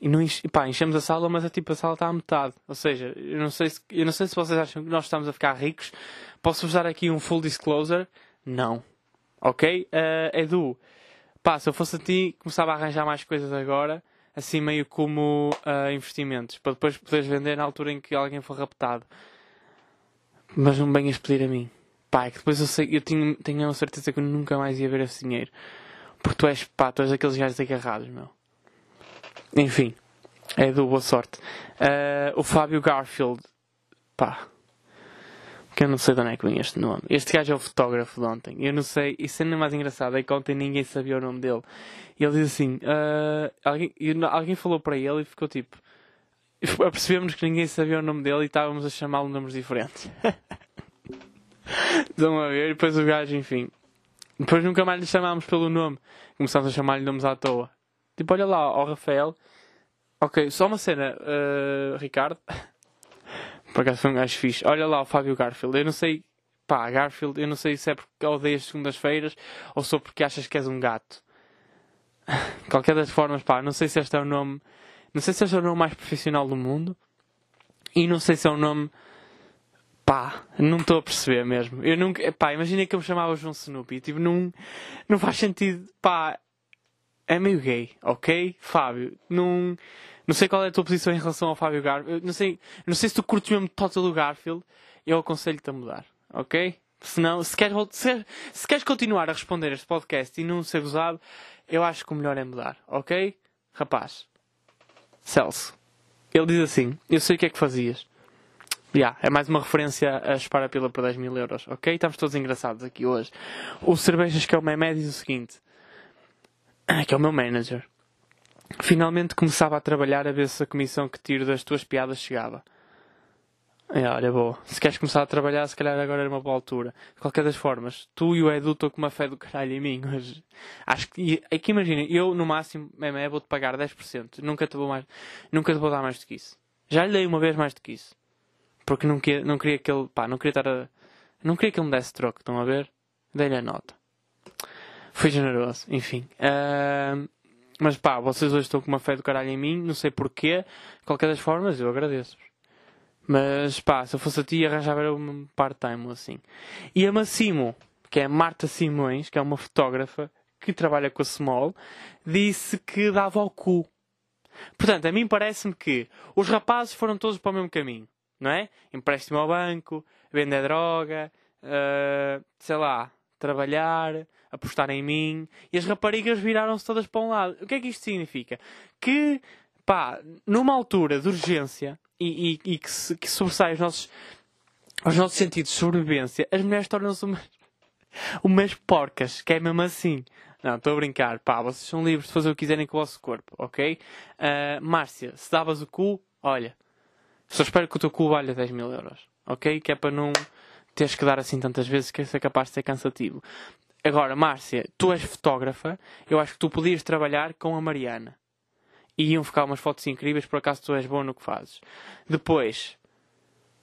E não enche, pá, enchemos a sala, mas a, tipo, a sala está à metade. Ou seja, eu não, sei se, eu não sei se vocês acham que nós estamos a ficar ricos. Posso-vos dar aqui um full disclosure? Não. Ok? Uh, Edu, pá, se eu fosse a ti, começava a arranjar mais coisas agora assim meio como uh, investimentos, para depois poderes vender na altura em que alguém for raptado. Mas não venhas pedir a mim. Pá, é que depois eu sei, eu tinha, tenho a certeza que eu nunca mais ia ver esse dinheiro. Porque tu és, pá, tu és daqueles gajos agarrados, meu. Enfim, é do boa sorte. Uh, o Fábio Garfield, pá, que eu não sei de onde é que vem este nome. Este gajo é o fotógrafo de ontem. Eu não sei, isso ainda mais engraçado é que ontem ninguém sabia o nome dele. E ele diz assim: uh, alguém, alguém falou para ele e ficou tipo. Percebemos que ninguém sabia o nome dele e estávamos a chamá-lo nomes diferentes. Estão a ver? E depois o gajo, enfim. Depois nunca mais lhe chamámos pelo nome. Começámos a chamar-lhe nomes à toa. Tipo, olha lá, ó Rafael. Ok, só uma cena, uh, Ricardo. Por acaso foi um gajo fixe. Olha lá o Fábio Garfield. Eu não sei. Pá, Garfield, eu não sei se é porque odeias segundas-feiras ou só porque achas que és um gato. Qualquer das formas, pá, não sei se este é o nome. Não sei se este é o nome mais profissional do mundo. E não sei se é o nome. Pá, não estou a perceber mesmo. Eu nunca. Pá, imagina que eu me chamava João Snoopy. Tipo, não, não faz sentido. Pá, é meio gay, ok? Fábio, não. Não sei qual é a tua posição em relação ao Fábio Garfield. Não sei, não sei se tu curtes mesmo total do Garfield. Eu aconselho-te a mudar, ok? Senão, se queres, se, se queres continuar a responder este podcast e não ser gozado, eu acho que o melhor é mudar, ok? Rapaz, Celso, ele diz assim: Eu sei o que é que fazias. Yeah, é mais uma referência a Espara Pila por 10 mil euros, ok? Estamos todos engraçados aqui hoje. O Cervejas, que é o Memé, diz o seguinte: Que é o meu manager. Finalmente começava a trabalhar a ver se a comissão que tiro das tuas piadas chegava. É, olha, boa. Se queres começar a trabalhar, se calhar agora era uma boa altura. De qualquer das formas, tu e o Edu estão com uma fé do caralho em mim hoje. Acho que, é que imagina, eu no máximo, é, vou-te pagar 10%. Nunca te vou mais, nunca te vou dar mais do que isso. Já lhe dei uma vez mais do que isso. Porque não queria, não queria que ele, pá, não queria estar a, não queria que ele me desse troco, estão a ver? Dei-lhe a nota. Foi generoso, enfim. Uh, mas pá, vocês hoje estão com uma fé do caralho em mim, não sei porquê. De qualquer das formas, eu agradeço-vos. Mas pá, se eu fosse a ti, arranjava um part-time assim. E a Massimo, que é a Marta Simões, que é uma fotógrafa que trabalha com a Small, disse que dava ao cu. Portanto, a mim parece-me que os rapazes foram todos para o mesmo caminho, não é? Empréstimo ao banco, vender droga, uh, sei lá, trabalhar, apostar em mim, e as raparigas viraram-se todas para um lado. O que é que isto significa? Que, pá, numa altura de urgência e, e, e que, se, que sobressai os nossos, os nossos sentidos de sobrevivência, as mulheres tornam-se umas, umas porcas, que é mesmo assim. Não, estou a brincar. Pá, vocês são livres de fazer o que quiserem com o vosso corpo, ok? Uh, Márcia, se davas o cu, olha, só espero que o teu cu valha 10 mil euros, ok? Que é para não teres que dar assim tantas vezes que isso é capaz de ser cansativo. Agora, Márcia, tu és fotógrafa, eu acho que tu podias trabalhar com a Mariana. E iam ficar umas fotos incríveis, por acaso tu és bom no que fazes. Depois,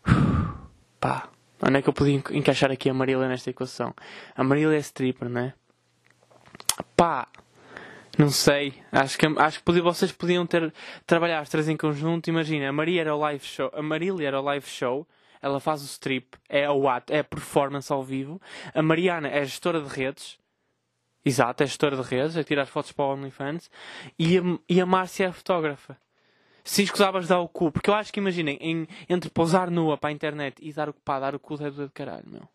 pá, onde é que eu podia encaixar aqui a Marília nesta equação? A Marília é stripper, não é? Pá, não sei. Acho que, acho que vocês podiam ter trabalhar as três em conjunto. Imagina, a Maria era o live show, a Marília era o live show ela faz o strip, é o ato, é a performance ao vivo. A Mariana é gestora de redes, exato, é gestora de redes, é tirar fotos para o OnlyFans. E a, e a Márcia é a fotógrafa. Se escusavas dar o cu, porque eu acho que imaginem, em, entre pousar nua para a internet e dar o pá, dar o cu é do caralho, meu.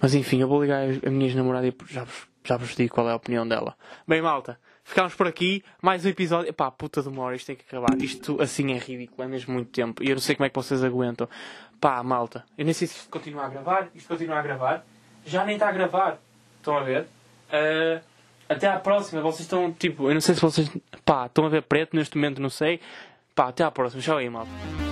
Mas enfim, eu vou ligar a minha namorada e já vos, já vos digo qual é a opinião dela. Bem, malta. Ficámos por aqui. Mais um episódio. Epá, puta de uma hora. Isto tem que acabar. Isto assim é ridículo. É mesmo muito tempo. E eu não sei como é que vocês aguentam. Pá, malta. Eu nem sei se isto continua a gravar. Isto continua a gravar. Já nem está a gravar. Estão a ver? Uh, até à próxima. Vocês estão, tipo... Eu não sei se vocês... Pá, estão a ver preto neste momento. Não sei. Pá, até à próxima. Tchau aí, malta.